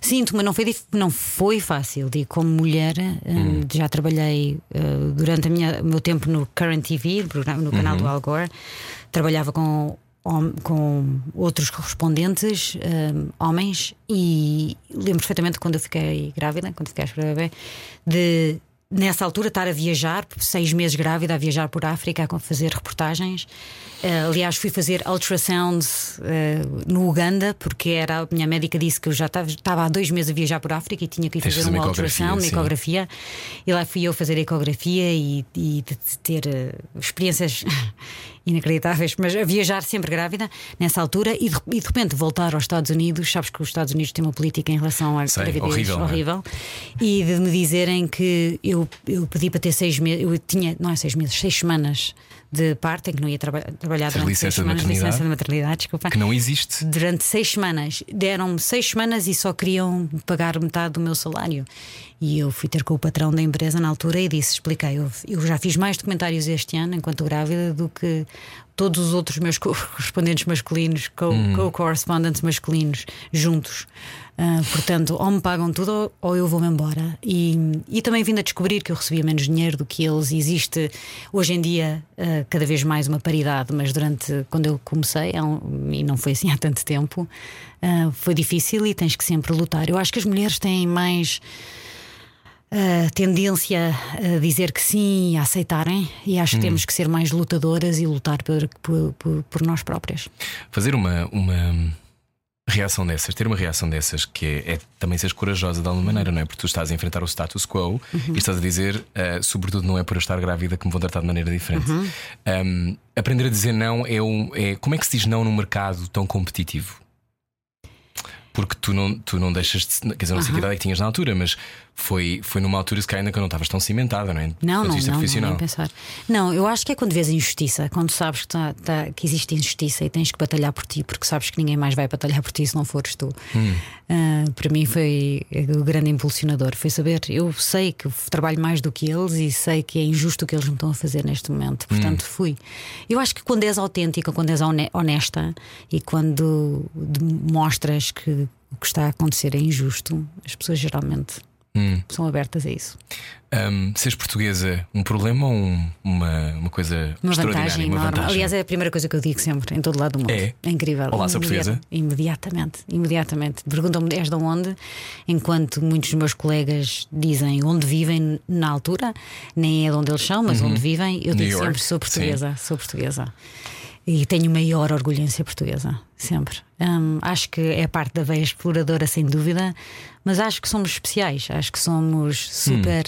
Sinto, mas não foi, não foi fácil. Digo, como mulher, hum, já trabalhei uh, durante minha- o meu tempo no Current TV, no canal do Al Gore. Trabalhava com, com outros correspondentes, hum, homens, e lembro perfeitamente quando eu fiquei grávida, quando fiquei a bebê, de. Nessa altura, estar a viajar, seis meses grávida, a viajar por África, a fazer reportagens. Uh, aliás, fui fazer ultrasounds uh, no Uganda, porque era, a minha médica disse que eu já estava, estava há dois meses a viajar por África e tinha que ir fazer
fazer
uma
uma ecografia,
ultrassound, uma ecografia. E lá fui eu fazer ecografia e, e ter uh, experiências inacreditáveis, mas a viajar sempre grávida nessa altura e de, e de repente voltar aos Estados Unidos. Sabes que os Estados Unidos têm uma política em relação à
Sei,
gravidez
horrível, é?
horrível. E de me dizerem que eu, eu pedi para ter seis meses, eu tinha, não é seis meses, seis semanas de parte em que não ia traba trabalhar durante seis
licença de
semanas,
maternidade?
licença de maternidade, desculpa.
Que não existe.
Durante seis semanas, deram-me seis semanas e só queriam pagar metade do meu salário. E eu fui ter com o patrão da empresa na altura e disse: expliquei, eu, eu já fiz mais documentários este ano, enquanto grávida, do que todos os outros meus co- (laughs) correspondentes masculinos, co-
Hum.
co-correspondents masculinos, juntos. Ah, portanto, ou me pagam tudo ou, ou eu vou-me embora. E, e também vindo a descobrir que eu recebia menos dinheiro do que eles. Existe hoje em dia ah, cada vez mais uma paridade, mas durante quando eu comecei, um- e não foi assim há tanto tempo, ah, foi difícil e tens que sempre lutar. Eu acho que as mulheres têm mais a tendência a dizer que sim e a aceitarem, e acho que temos que ser mais lutadoras e lutar por, por, por- por nós próprias.
Fazer uma, uma reação dessas, ter uma reação dessas que é, é também seres corajosa de alguma maneira, não é? Porque tu estás a enfrentar o status quo e estás a dizer, ah, sobretudo, não é por eu estar grávida que me vão tratar de maneira diferente. Um, aprender a dizer não é, um, é. Como é que se diz não num mercado tão competitivo? Porque tu não, tu não deixas de. Quer dizer, não sei que idade é que tinhas na altura, mas foi, foi numa altura se calhar ainda que não estavas tão cimentada, não é?
Não, não,
vista
não, não, nem pensar. Não, eu acho que é quando vês a injustiça, quando sabes que, tá- tá- que existe injustiça e tens que batalhar por ti, porque sabes que ninguém mais vai batalhar por ti se não fores tu.
Hum.
Ah, para mim foi o grande impulsionador. Foi saber, eu sei que eu trabalho mais do que eles e sei que é injusto o que eles me estão a fazer neste momento. Portanto,
Hum.
fui. Eu acho que quando és autêntica, quando és hone- honesta e quando mostras que o que está a acontecer é injusto, as pessoas geralmente
Hum.
são abertas a isso.
Um, seres portuguesa, um problema ou um- uma, uma coisa
Uma
extraordinária?
vantagem
uma
enorme.
vantagem.
Aliás, é a primeira coisa que eu digo sempre, em todo lado do mundo.
É?
incrível.
Olá, sou portuguesa?
Imediatamente, imediatamente. Perguntam-me és de onde, enquanto muitos dos meus colegas dizem onde vivem na altura, nem é de onde eles são, mas onde vivem, eu
Uhum. New
digo
York,
sempre sou portuguesa, sou portuguesa. E tenho o maior orgulho em ser portuguesa, sempre. Hum, acho que é parte da veia exploradora, sem dúvida, mas acho que somos especiais, acho que somos super.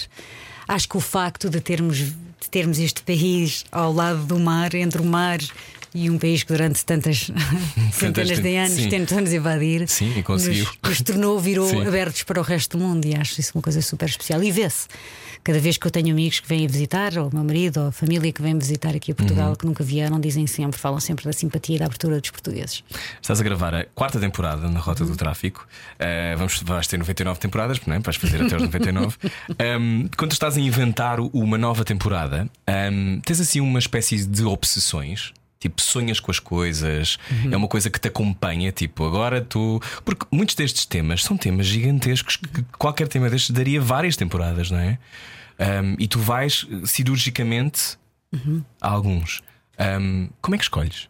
Acho que o facto de termos, de termos este país ao lado do mar, entre o mar e um país que durante tantas (laughs) centenas de anos
sim.
tentou-nos invadir,
Sim, e conseguiu.
nos, nos tornou, virou (laughs)
Sim.
abertos para o resto do mundo e acho isso uma coisa super especial. E vê-se. Cada vez que eu tenho amigos que vêm visitar, ou o meu marido, ou a família que vem visitar aqui a Portugal,
Uhum.
que nunca vieram, dizem sempre, falam sempre da simpatia e da abertura dos portugueses.
Estás a gravar a quarta temporada na Rota
Uhum.
do Tráfico. Uh, vamos, vais ter 99 temporadas, não é? vais fazer até aos 99. Um, (laughs) quando estás a inventar uma nova temporada, um, tens assim uma espécie de obsessões. Tipo, sonhas com as coisas,
Uhum.
é uma coisa que te acompanha. Tipo, agora tu. Porque muitos destes temas são temas gigantescos que qualquer tema destes daria várias temporadas, não é? Um, e tu vais eh, cirurgicamente
Uhum.
a alguns. Um, como é que escolhes?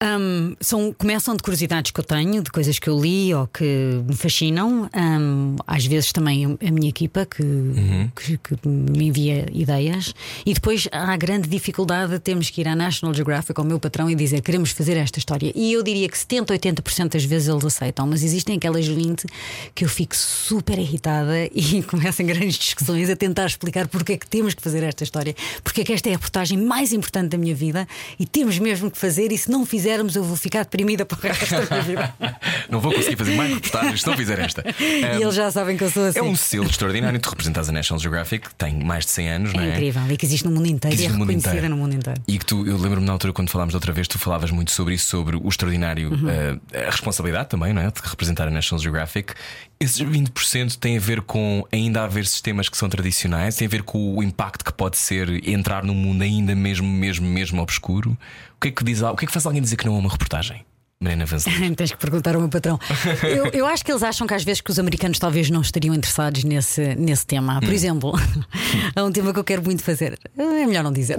Um, são, começam de curiosidades que eu tenho, de coisas que eu li ou que me fascinam. Um, às vezes também a minha equipa que, uhum. que, que, me envia ideias. E depois há a grande dificuldade de termos que ir à National Geographic, ao meu patrão, e dizer queremos fazer esta história. E eu diria que 70, 80% das vezes eles aceitam, mas existem aquelas 20 que eu fico super irritada (laughs) e começam grandes discussões a tentar explicar porque é que temos que fazer esta história, porque é que esta é a reportagem mais importante da minha vida e temos mesmo que fazer, e se não fizer fizermos, eu vou ficar deprimida para o resto da vida. (laughs)
não vou conseguir fazer mais reportagens se não fizer esta. (laughs)
E eles já sabem que eu sou assim.
É um selo extraordinário. Tu representas a National Geographic, que tem mais de 100 anos,
é
não é?
incrível e que existe no mundo inteiro e é no reconhecida inteiro. no mundo inteiro.
E que tu, eu lembro-me na altura quando falámos outra vez, tu falavas muito sobre isso, sobre o extraordinário, uhum. uh, a responsabilidade também, não é? De representar a National Geographic. Esses 20% têm a ver com ainda haver sistemas que são tradicionais, tem a ver com o impacto que pode ser entrar num mundo ainda mesmo, mesmo, mesmo obscuro. O que é que diz, o que é que faz alguém dizer que não é uma reportagem? Marina
Vanzelis. (laughs) Tens que perguntar ao meu patrão. eu, eu, acho que eles acham que às vezes que os americanos talvez não estariam interessados nesse, nesse tema. Por hum. exemplo, (laughs) há um tema que eu quero muito fazer. É melhor não dizer.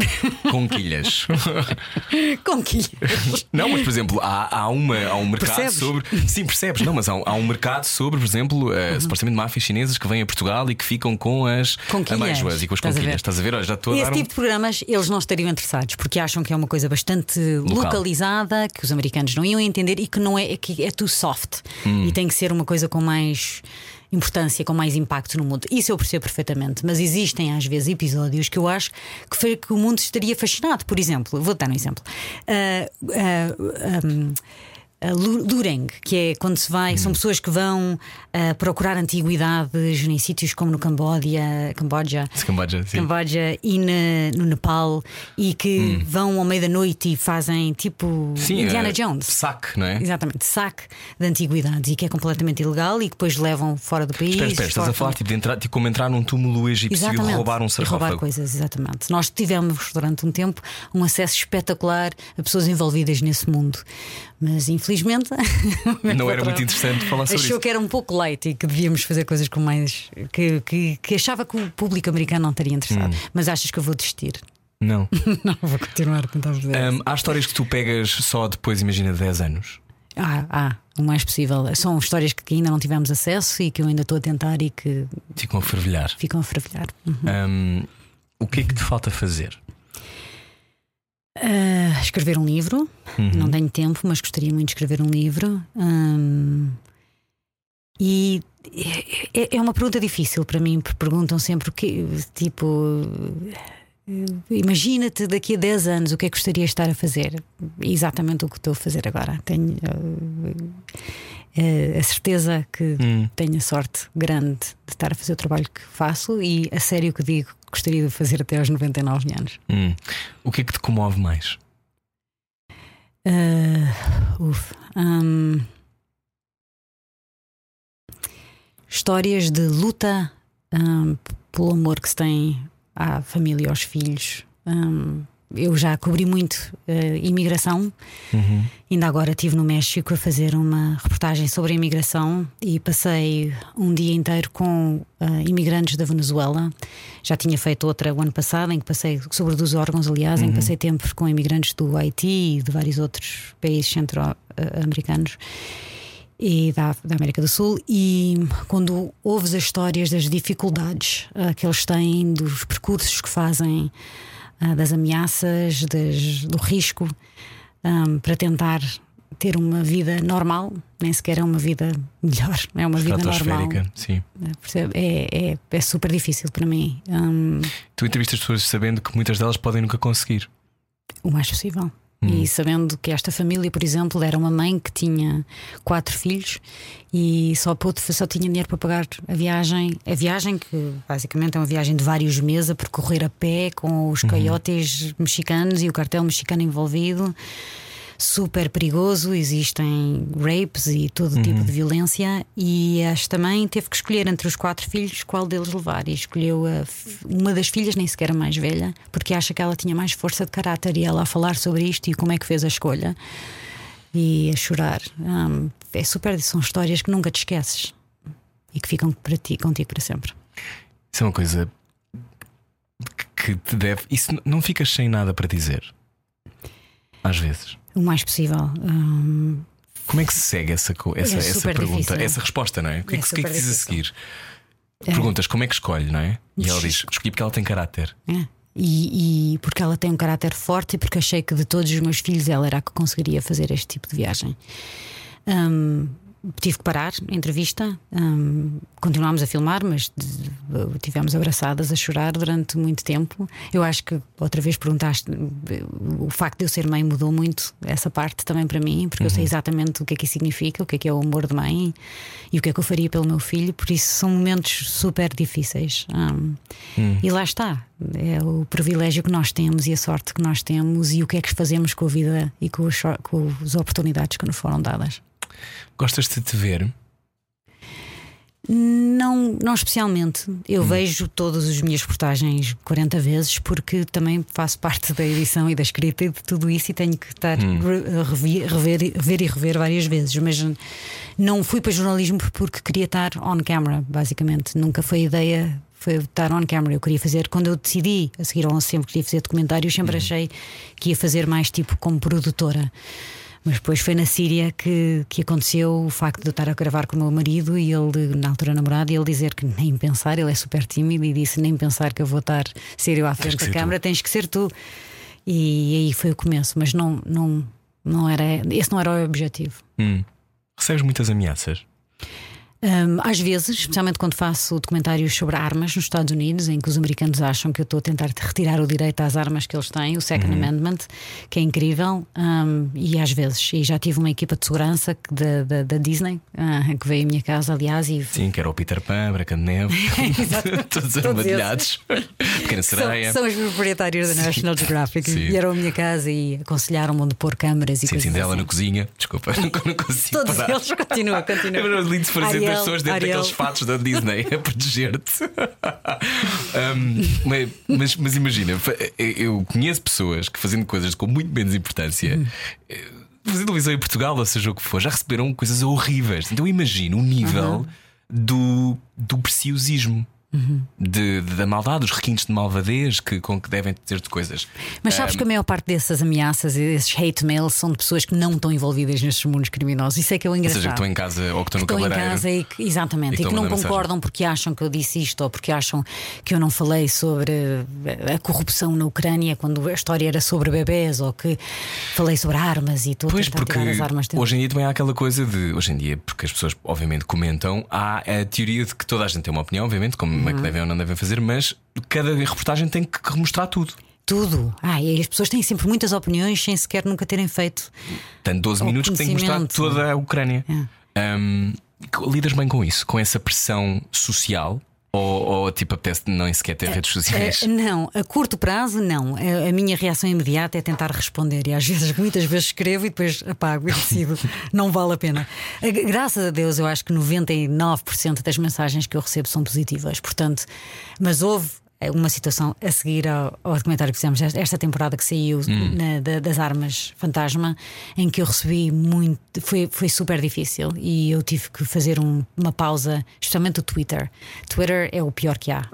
Conquilhas. (laughs)
Conquilhas.
Não, mas por exemplo, há, há, uma, há um mercado percebes? sobre. Sim, percebes? Não, mas há, há um mercado sobre, por exemplo, uh, uhum. supostamente máfias chinesas que vêm a Portugal e que ficam com as amêijoas e com as Estás conquilhas. Estás a ver? Olha, já estou a
Esse
tipo
um... de programas eles não estariam interessados porque acham que é uma coisa bastante Local. localizada, que os americanos não iam entender e que não é, é que é too soft hum. e tem que ser uma coisa com mais importância, com mais impacto no mundo. Isso eu percebo perfeitamente, mas existem às vezes episódios que eu acho que, foi, que o mundo estaria fascinado. Por exemplo, vou dar um exemplo. Uh, uh, um, Lureng, que é quando se vai, hum. são pessoas que vão uh, procurar antiguidades em sítios como no Camboja, Camboja,
Camboja,
Camboja e na, no Nepal e que hum. vão ao meio da noite e fazem tipo sim, Indiana uh, Jones.
Saque, não é?
Exatamente, saque de antiguidades e que é completamente ilegal e que depois levam fora do país.
Espera, espera, estás a falar tipo, de entrar, tipo, como entrar num túmulo egípcio exatamente. e roubar um sarcófago.
Roubar coisas, exatamente. Nós tivemos durante um tempo um acesso espetacular a pessoas envolvidas nesse mundo. Mas infelizmente. (laughs)
não era muito interessante falar sobre
achou
isso.
Achou que era um pouco light e que devíamos fazer coisas com mais. que, que, que achava que o público americano não estaria interessado. Hum. Mas achas que eu vou desistir? (laughs)
Não. (laughs)
não, vou continuar a tentar fazer. Um,
há histórias que tu pegas só depois, imagina, de 10 anos.
Ah, ah, o mais possível. São histórias que ainda não tivemos acesso e que eu ainda estou a tentar e que.
Ficam a fervilhar.
Ficam a fervilhar.
Uhum. Um, o que é que te falta fazer?
Uh, escrever um livro. Uhum. Não tenho tempo, mas gostaria muito de escrever um livro. Um, e é, é, uma pergunta difícil para mim, porque perguntam sempre o que, tipo. Imagina-te daqui a 10 anos o que é que gostaria de estar a fazer. Exatamente o que estou a fazer agora. Tenho uh, a certeza que hum. tenho a sorte grande de estar a fazer o trabalho que faço e a sério que digo gostaria de fazer até aos 99 anos.
Hum. O que é que te comove mais?
Uh, uf, um, histórias de luta um, pelo amor que se tem à família e aos filhos. Um, eu já cobri muito uh, imigração. Uhum. Ainda agora estive no México a fazer uma reportagem sobre a imigração e passei um dia inteiro com uh, imigrantes da Venezuela. Já tinha feito outra o ano passado, em que passei sobre dos órgãos, aliás, uhum. em que uhum. passei tempo com imigrantes do Haiti e de vários outros países centro-americanos e da, da, América do Sul. E quando ouves as histórias das dificuldades uh, que eles têm, dos percursos que fazem uh, das ameaças, das, do risco, um, para tentar ter uma vida normal, nem sequer é uma vida melhor, (laughs) é uma vida normal.
Sim.
É, é, é, super difícil para mim. Um,
tu entrevistas pessoas sabendo que muitas delas podem nunca conseguir.
O mais possível. Hum. E sabendo que esta família, por exemplo, era uma mãe que tinha quatro filhos e só, pôde, só tinha dinheiro para pagar a viagem. A viagem, que basicamente é uma viagem de vários meses a percorrer a pé com os uhum. coiotes mexicanos e o cartel mexicano envolvido super perigoso, existem rapes e todo uhum. tipo de violência. E esta mãe teve que escolher entre os quatro filhos qual deles levar. E escolheu uma das filhas, nem sequer a mais velha, porque acha que ela tinha mais força de caráter. E ela a falar sobre isto e como é que fez a escolha e a chorar. Um, é super, são histórias que nunca te esqueces e que ficam para ti, contigo para sempre.
Isso é uma coisa que te deve. Isso não ficas sem nada para dizer. Às vezes.
O mais possível. Hum,
Como é que se segue essa, essa,
É
essa pergunta,
difícil.
essa resposta, não é? O que é,
É
que, o que, é que
super
diz a seguir? Perguntas como é que escolhe, não é? E ela diz: escolhi porque ela tem caráter.
É. E, e porque ela tem um caráter forte e porque achei que de todos os meus filhos ela era a que conseguiria fazer este tipo de viagem. Hum, tive que parar a entrevista, hum, continuámos a filmar, mas tivemos abraçadas a chorar durante muito tempo. Eu acho que outra vez perguntaste o facto de eu ser mãe mudou muito essa parte também para mim, porque eu sei exatamente o que é que isso significa, o que é que é o amor de mãe e o que é que eu faria pelo meu filho, por isso são momentos super difíceis. Hum, E lá está, é o privilégio que nós temos e a sorte que nós temos e o que é que fazemos com a vida e com, os com as oportunidades que nos foram dadas.
Gostas de te ver?
Não, não especialmente. Eu vejo todas as minhas reportagens 40 vezes porque também faço parte da edição e da escrita e de tudo isso e tenho que estar a revi- rever, e- ver e rever várias vezes. Mas não fui para jornalismo porque queria estar on camera, basicamente. Nunca foi a ideia. Foi estar on camera. Eu queria fazer, quando eu decidi a seguir ao 11 sempre queria fazer documentários, sempre achei que ia fazer mais tipo como produtora. Mas depois foi na Síria que, que aconteceu o facto de eu estar a gravar com o meu marido e ele, na altura namorado, e ele dizer que nem pensar, ele é super tímido e disse: nem pensar que eu vou estar eu à frente da câmara, tens que ser tu. E aí foi o começo, mas não, não, não era, esse não era o objetivo.
Hum. Recebes muitas ameaças?
Hum, às vezes, especialmente quando faço documentários sobre armas nos Estados Unidos, em que os americanos acham que eu estou a tentar retirar o direito às armas que eles têm, o Second Amendment, que é incrível, hum, e às vezes. E já tive uma equipa de segurança da, Disney, ah, que veio à minha casa, aliás, e
Sim, que era o Peter Pan, Branca de Neve, (laughs) (laughs) todos armadilhados. Pequena sereia.
São, são os proprietários da National Geographic
Sim.
vieram à minha casa e aconselharam-me onde pôr câmaras e
Sim,
coisas
Cinderela
assim.
na cozinha. Desculpa, (laughs) não, não consigo
Todos
parar.
eles continuam, continuam.
É lindo se
Ariel,
pessoas dentro
Ariel.
daqueles fatos da Disney a proteger-te. (laughs) Um, mas, mas- imagina, eu conheço pessoas que fazendo coisas com muito menos importância.
Uhum.
eh, Fazendo televisão em Portugal, ou seja o que for, já receberam coisas horríveis. Então imagina o nível
Uhum.
do, do preciosismo. De, de- da maldade, dos requintes de malvadez que, com que devem ter de coisas.
Mas sabes que a maior parte dessas ameaças e desses hate mails são de pessoas que não estão envolvidas nestes mundos criminosos. Isso é que é o
Ou
engraçado.
seja, que estão em casa ou que estão no
Estão em casa e que, exatamente,
E
e,
que
que
estão a
não
mandar mensagem.
concordam porque acham que eu disse isto ou porque acham que eu não falei sobre a corrupção na Ucrânia quando a história era sobre bebés ou que falei sobre armas e a
Pois, porque
as armas dentro.
hoje em dia também há aquela coisa de. Hoje em dia, porque as pessoas obviamente comentam, há a teoria de que toda a gente tem uma opinião, obviamente, como é
Uhum.
que devem ou não devem fazer, mas cada reportagem tem que mostrar tudo.
Tudo. Ah, e as pessoas têm sempre muitas opiniões sem sequer nunca terem feito.
Tem 12
Ao
minutos que tem que mostrar toda a Ucrânia.
É.
Hum, lidas bem com isso, com essa pressão social? Ou, ou tipo, apetece nem sequer ter redes sociais?
Eh, não, a curto prazo, não. A, a minha reação imediata é tentar responder. E às vezes, (laughs) muitas vezes escrevo e depois apago e decido. (laughs) não vale a pena. Graças a Deus, eu acho que 99% das mensagens que eu recebo são positivas. Portanto, mas houve. Eh, Uma situação a seguir ao, ao documentário que fizemos esta- temporada que saiu na- da- das armas fantasma, em que eu recebi muito. Foi, foi super difícil e eu tive que fazer um- uma pausa, especialmente o Twitter. Twitter é o pior que há.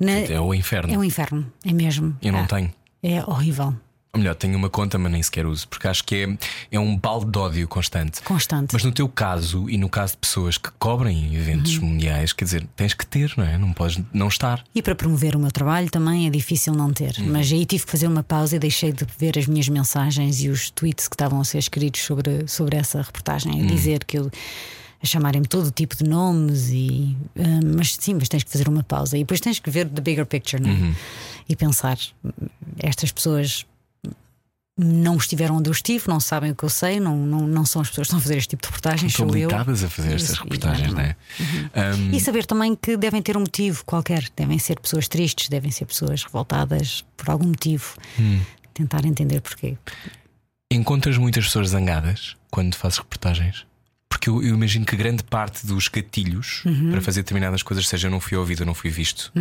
Na-
É o inferno.
é um inferno, é mesmo.
Eu não
Ah,
tenho.
É horrível,
Ou melhor, tenho uma conta, mas nem sequer uso, porque acho que é, é um balde de ódio constante.
constante.
Mas no teu caso e no caso de pessoas que cobrem eventos
Uhum.
mundiais, quer dizer, tens que ter, não é? Não podes não estar.
E para promover o meu trabalho também é difícil não ter.
Uhum.
Mas aí tive que fazer uma pausa e deixei de ver as minhas mensagens e os tweets que estavam a ser escritos sobre, sobre essa reportagem.
Uhum.
Dizer que eu. a chamarem-me todo tipo de nomes e. ah, mas sim, mas tens que fazer uma pausa. E depois tens que ver the bigger picture, não é?
Uhum.
E pensar: estas pessoas. Não estiveram onde eu estive, não sabem o que eu sei, não, não, não são as pessoas que estão a fazer este tipo de reportagens, eu.
habilitadas a fazer estas reportagens, não é? Um,
E saber também que devem ter um motivo qualquer. Devem ser pessoas tristes, devem ser pessoas revoltadas por algum motivo.
Hum.
Tentar entender porquê.
encontras muitas pessoas zangadas quando fazes reportagens? Porque eu, eu imagino que grande parte dos gatilhos
Uhum.
para fazer determinadas coisas seja eu não fui ouvido, eu não fui visto.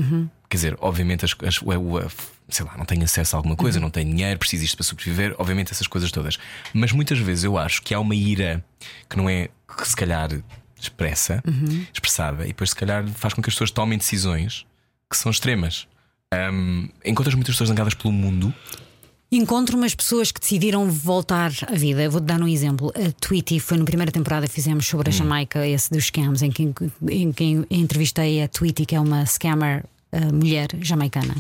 Quer dizer, obviamente, as, as, o- o- a- sei lá, não tenho acesso a alguma coisa,
Uhum.
não tenho dinheiro, preciso isto para sobreviver, obviamente, essas coisas todas. Mas muitas vezes eu acho que há uma ira que não é que se calhar expressa,
Uhum.
expressada, e depois se calhar faz com que as pessoas tomem decisões que são extremas. Hum, encontras muitas pessoas zangadas pelo mundo.
Encontro umas pessoas que decidiram voltar à vida. Vou-te dar um exemplo. A Tweety foi na primeira temporada fizemos sobre a Jamaica, esse dos scams, em que, em que entrevistei a Tweety, que é uma scammer mulher jamaicana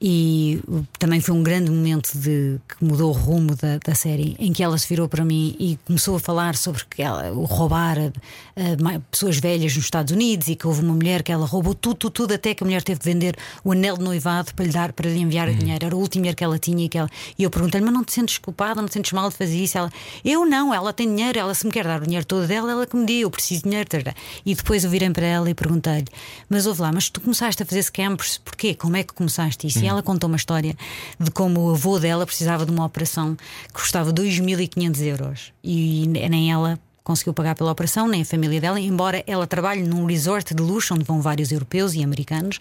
e também foi um grande momento de, que mudou o rumo da, da, série, em que ela se virou para mim e começou a falar sobre que ela, o roubar a, a, pessoas velhas nos Estados Unidos e que houve uma mulher que ela roubou tudo, tudo, tudo, até que a mulher teve de vender o anel de noivado para lhe dar, para lhe enviar uhum. o dinheiro. Era o último dinheiro que ela tinha e, que ela, e eu perguntei-lhe, mas não te sentes culpada, não te sentes mal de fazer isso? Ela, eu não, ela tem dinheiro, ela se me quer dar o dinheiro todo dela, ela que me dê, eu preciso de dinheiro. E depois eu virei para ela e perguntei-lhe, mas ouve lá, mas tu começaste a fazer scams, porquê? Como é que começaste isso? Uhum. E ela contou uma história de como o avô dela precisava de uma operação que custava 2.500 euros e nem ela conseguiu pagar pela operação, nem a família dela, embora ela trabalhe num resort de luxo onde vão vários europeus e americanos,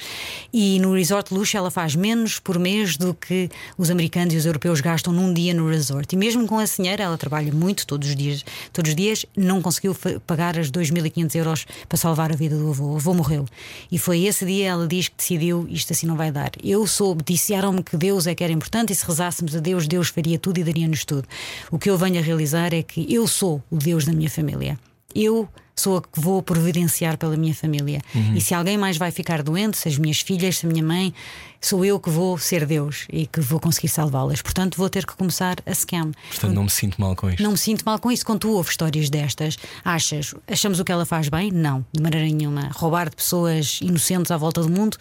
e no resort de luxo ela faz menos por mês do que os americanos e os europeus gastam num dia no resort. E mesmo com a senhora, ela trabalha muito todos os dias, todos os dias, não conseguiu pagar as 2.500 euros para salvar a vida do avô. O avô morreu. E foi esse dia ela diz que decidiu isto assim não vai dar. Eu soube, disseram-me que Deus é que era importante e se rezássemos a Deus, Deus faria tudo e daria-nos tudo. O que eu venho a realizar é que eu sou o Deus da minha família. Eu sou a que vou providenciar pela minha família. Uhum. E se alguém mais vai ficar doente, se as minhas filhas, se a minha mãe, sou eu que vou ser Deus e que vou conseguir salvá-las. Portanto, vou ter que começar a scam.
Portanto, não me sinto mal com isto.
Não me sinto mal com isso. Quando tu ouves histórias destas, achas, achamos o que ela faz bem? Não, de maneira nenhuma. Roubar de pessoas inocentes à volta do mundo?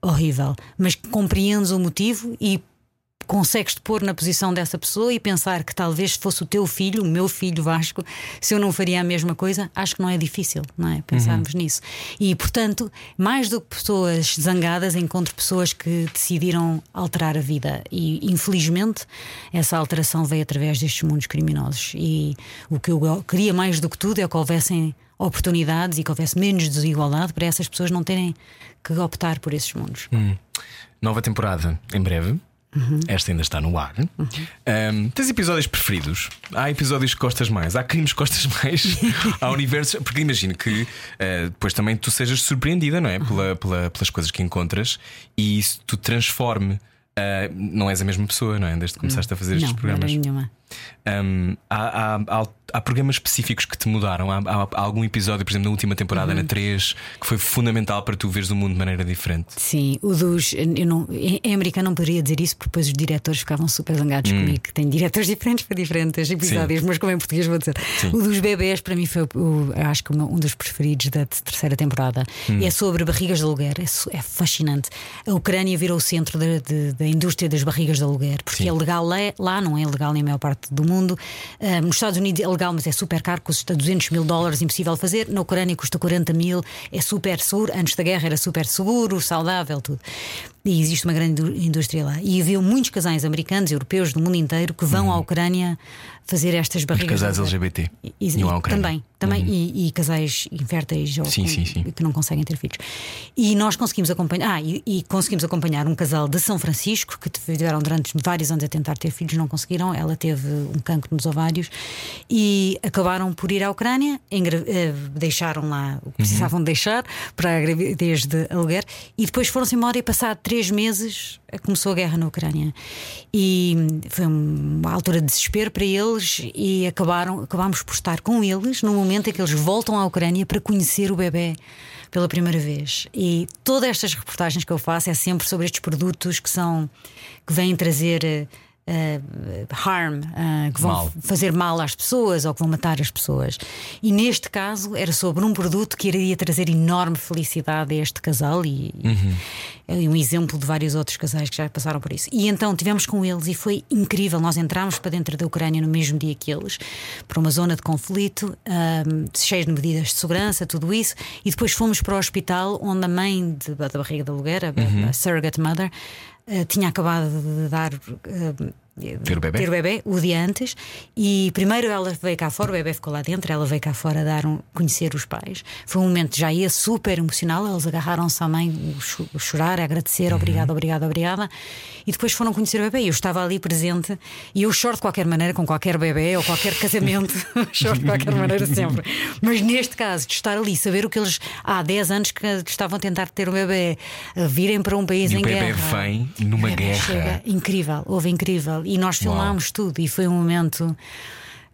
Horrível. Mas compreendes o motivo e consegues te pôr na posição dessa pessoa e pensar que talvez fosse o teu filho, o meu filho Vasco, se eu não faria a mesma coisa, acho que não é difícil, não é? Pensarmos uhum. nisso. E, portanto, mais do que pessoas zangadas, encontro pessoas que decidiram alterar a vida. E, infelizmente, essa alteração veio através destes mundos criminosos. E o que eu queria mais do que tudo é que houvessem oportunidades e que houvesse menos desigualdade para essas pessoas não terem que optar por esses mundos.
Hum. Nova temporada em breve. Uhum. Esta ainda está no ar. Uhum. Um, tens episódios preferidos? Há episódios que gostas mais? Há crimes que gostas mais? (laughs) Há universos. Porque imagino que uh, depois também tu sejas surpreendida, não é? Pela, pela, pelas coisas que encontras e isso te transforme. Uh, não és a mesma pessoa, não é? Desde que começaste a fazer
não,
estes programas.
Não, nenhuma.
Um, há, há, há, há, programas específicos que te mudaram? Há, há, algum episódio, por exemplo, na última temporada, uhum. na 3, que foi fundamental para tu veres o mundo de maneira diferente?
Sim, o dos. Eu não, em americano não poderia dizer isso, porque depois os diretores ficavam super zangados hum. comigo. Tem diretores (laughs) diferentes para diferentes episódios, Sim. mas como em português vou dizer. Sim. O dos bebés, para mim, foi o, acho que um dos preferidos da terceira temporada. Hum. É sobre barrigas de aluguer, é, é, fascinante. A Ucrânia virou o centro da, da indústria das barrigas de aluguer, porque Sim. é legal lá, lá, não é legal nem a maior parte do mundo. Uh, nos Estados Unidos é legal, mas é super caro, custa 200 mil dólares, impossível fazer. Na Ucrânia custa 40 mil, é super seguro. Antes da guerra era super seguro, saudável, tudo. E existe uma grande indústria lá. E havia muitos casais americanos, europeus, do mundo inteiro que vão uhum. à Ucrânia fazer estas barrigas.
Os casais LGBT.
E, e, também, também uhum. e, e, casais inférteis ou
sim, com, sim, sim.
que não conseguem ter filhos. E nós conseguimos acompanhar, ah, e, conseguimos acompanhar um casal de São Francisco que tiveram durante vários anos a tentar ter filhos, não conseguiram. Ela teve um cancro nos ovários e acabaram por ir à Ucrânia, eh, deixaram lá o que precisavam uhum. deixar para a gravidez de aluguer e depois foram-se embora e passar três meses começou a guerra na Ucrânia. E foi uma altura de desespero para eles e acabaram, acabámos por estar com eles no momento em que eles voltam à Ucrânia para conhecer o bebê pela primeira vez. E todas estas reportagens que eu faço é sempre sobre estes produtos que são que vêm trazer uh, harm, uh, que vão mal. fazer mal às pessoas ou que vão matar as pessoas. E neste caso era sobre um produto que iria trazer enorme felicidade a este casal e, uhum. e um exemplo de vários outros casais que já passaram por isso. E então tivemos com eles e foi incrível. Nós entramos para dentro da Ucrânia no mesmo dia que eles, para uma zona de conflito, um, cheia de medidas de segurança, tudo isso, e depois fomos para o hospital onde a mãe de, da barriga da lugar, a, uhum. a surrogate mother, tinha acabado de dar.
Ter o bebê?
Ter o bebê, o dia antes. E primeiro ela veio cá fora, o bebê ficou lá dentro, ela veio cá fora dar um, conhecer os pais. Foi um momento já ia super emocional, eles agarraram-se à mãe, o chorar, a agradecer, uhum. obrigada, obrigada, obrigada. E depois foram conhecer o bebê. Eu estava ali presente e eu choro de qualquer maneira, com qualquer bebê ou qualquer casamento, (laughs) choro de qualquer maneira sempre. Mas neste caso, de estar ali, saber o que eles há 10 anos que estavam a tentar ter um bebê, virem para um país
e
em
guerra.
O
bebê vem numa guerra. Chega.
Incrível, houve incrível E nós filmámos tudo e foi um momento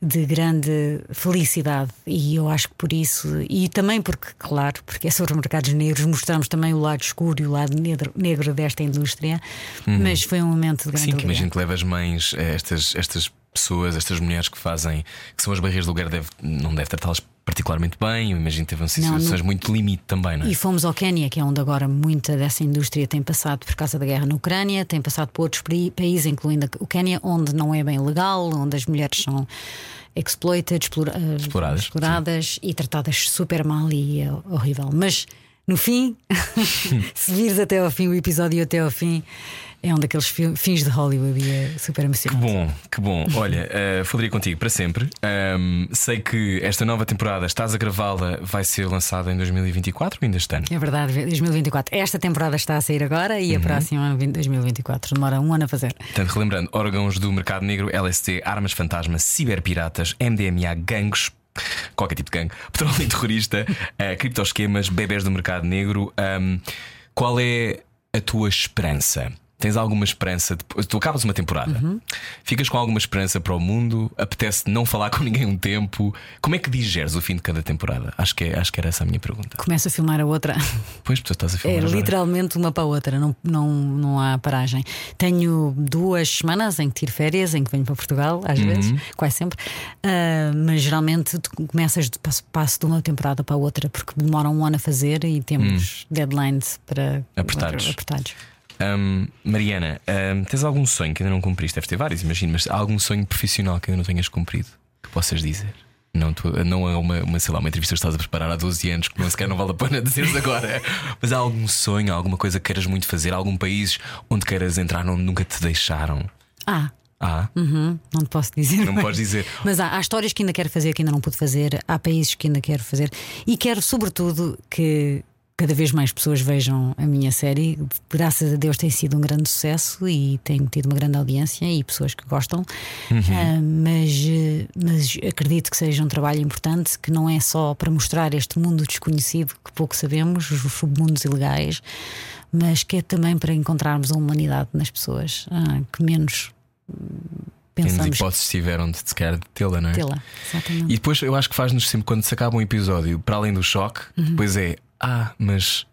de grande felicidade e eu acho que por isso e também porque claro porque é sobre mercados negros mostramos também o lado escuro e o lado negro, negro desta indústria mas foi um momento de grande
Sim, que imagino que leva as mães, a estas, estas pessoas, estas mulheres que fazem, que são as barreiras do lugar, deve, não deve tratá-las particularmente bem. Eu imagino que teve situações
no-
muito limite também, não é?
E fomos ao Quénia, que é onde agora muita dessa indústria tem passado por causa da guerra na Ucrânia, tem passado por outros países, incluindo o Quénia, onde não é bem legal, onde as mulheres são exploited, explora-
Exploradas,
exploradas e tratadas super mal e é horrível. Mas no fim, (laughs) se vires até ao fim o episódio até ao fim, é um daqueles fi- fins de Hollywood e é super
Que
emocionante.
bom, que bom. Olha, eh, falaria contigo para sempre. Ahm, sei que esta nova temporada, estás a gravá-la, vai ser lançada em 2024 ou ainda este ano?
É verdade, 2024. Esta temporada está a sair agora
Uhum.
e a próxima, 2024. Demora um ano a fazer.
Portanto, relembrando, órgãos do mercado negro, LST, armas fantasma, ciberpiratas, MDMA, gangues. Qualquer tipo de gangue, (laughs) petróleo terrorista, eh, criptoesquemas, bebés do mercado negro. Ahm, qual é a tua esperança? Tens alguma esperança? De... Tu acabas uma temporada, ficas com alguma esperança para o mundo? Apetece não falar com ninguém um tempo? Como é que digeres o fim de cada temporada? Acho que, é, acho que era essa a minha pergunta.
Começo a filmar a outra. (laughs)
Pois, tu estás a
É
filmar agora.
literalmente uma para a outra, não, não, não há paragem. Tenho duas semanas em que tiro férias, em que venho para Portugal, às
Uhum.
vezes, quase sempre, Ah, mas geralmente tu começas de passo, passo de uma temporada para a outra, porque demora um ano a fazer e temos deadlines para.
Apertados.
apertados.
Hum, Mariana, hum, tens algum sonho que ainda não cumpriste? Deves ter vários, imagino, mas há algum sonho profissional que ainda não tenhas cumprido que possas dizer? Não, tu- não é uma, uma, sei lá, uma entrevista que estás a preparar há 12 anos que não sequer não vale a pena (laughs) dizeres agora. Mas há algum sonho, alguma coisa que queiras muito fazer? Algum país onde queiras entrar onde nunca te deixaram?
Ah,
Ah,
uhum, não te posso dizer.
não
mas-
podes dizer.
Mas há, há histórias que ainda quero fazer, que ainda não pude fazer, há países que ainda quero fazer e quero, sobretudo, que cada vez mais pessoas vejam a minha série. Graças a Deus tem sido um grande sucesso e tenho tido uma grande audiência e pessoas que gostam. Ah, mas, eh, mas acredito que seja um trabalho importante, que não é só para mostrar este mundo desconhecido que pouco sabemos, os submundos ilegais, mas que é também para encontrarmos a humanidade nas pessoas ah, que menos hum,
Menos
pensamos
hipóteses tiveram de se calhar de tê-la, não é?
tê-la. Exatamente.
E depois eu acho que faz-nos sempre, quando se acaba um episódio, para além do choque,
Uhum.
depois é, ah, mas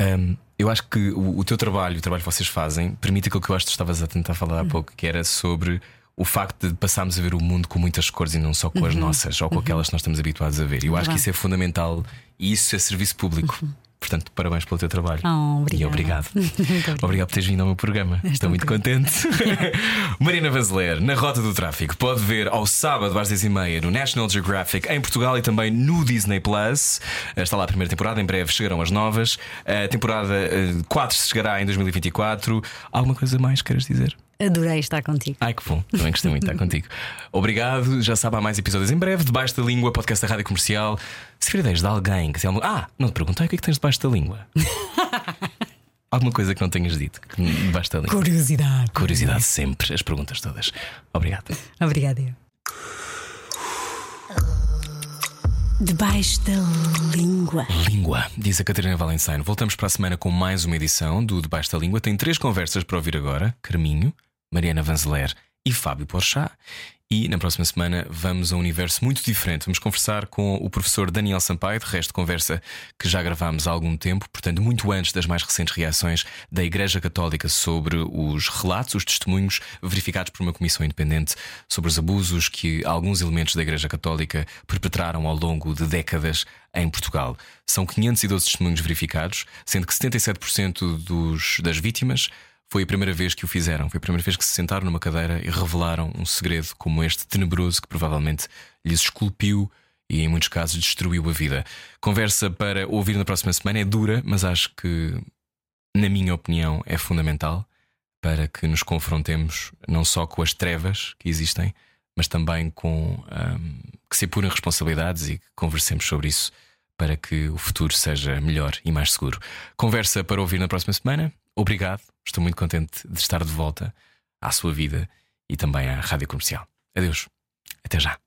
hum, eu acho que o, o teu trabalho, o trabalho que vocês fazem, permite aquilo que eu acho que estavas a tentar falar há
Uhum.
pouco, que era sobre o facto de passarmos a ver o mundo com muitas cores e não só com as
Uhum.
nossas ou com aquelas que nós estamos habituados a ver. E eu acho que isso é fundamental e isso é serviço público. Portanto, parabéns pelo teu trabalho.
Oh,
E
obrigada.
obrigado. (laughs)
Muito obrigada.
Obrigado por teres vindo ao meu programa. Estou muito contente. (laughs) Marina Vanzeler, na Rota do Tráfico, pode ver ao sábado às 10h30 no National Geographic em Portugal e também no Disney Plus. Está lá a primeira temporada, em breve chegarão as novas. A temporada 4 chegará em 2024. Alguma coisa mais queiras dizer?
Adorei estar contigo.
Ai que bom, também gostei muito de estar contigo. Obrigado, já sabe, há mais episódios em breve. Debaixo da língua, podcast da rádio comercial. Se vir ideias de alguém que tem alguma... Ah, não te perguntei o que é que tens debaixo da língua. (laughs) Alguma coisa que não tenhas dito que debaixo da língua.
Curiosidade.
Curiosidade sempre, as perguntas todas. Obrigado.
Obrigada. eu. Debaixo da língua.
Língua, diz a Catarina Valenciano. Voltamos para a semana com mais uma edição do Debaixo da Língua. Tem três conversas para ouvir agora: Carminho, Mariana Vanzeler e Fábio Porchat. E na próxima semana vamos a um universo muito diferente. Vamos conversar com o professor Daniel Sampaio, de resto, conversa que já gravámos há algum tempo, portanto, muito antes das mais recentes reações da Igreja Católica sobre os relatos, os testemunhos verificados por uma comissão independente sobre os abusos que alguns elementos da Igreja Católica perpetraram ao longo de décadas em Portugal. São 512 testemunhos verificados, sendo que 77% dos, das vítimas foi a primeira vez que o fizeram. Foi a primeira vez que se sentaram numa cadeira e revelaram um segredo como este tenebroso que provavelmente lhes esculpiu e, em muitos casos, destruiu a vida. Conversa para ouvir na próxima semana é dura, mas acho que, na minha opinião, é fundamental para que nos confrontemos não só com as trevas que existem, mas também com hum, que se apurem responsabilidades e que conversemos sobre isso para que o futuro seja melhor e mais seguro. Conversa para ouvir na próxima semana. Obrigado, estou muito contente de estar de volta à sua vida e também à rádio comercial. Adeus, até já.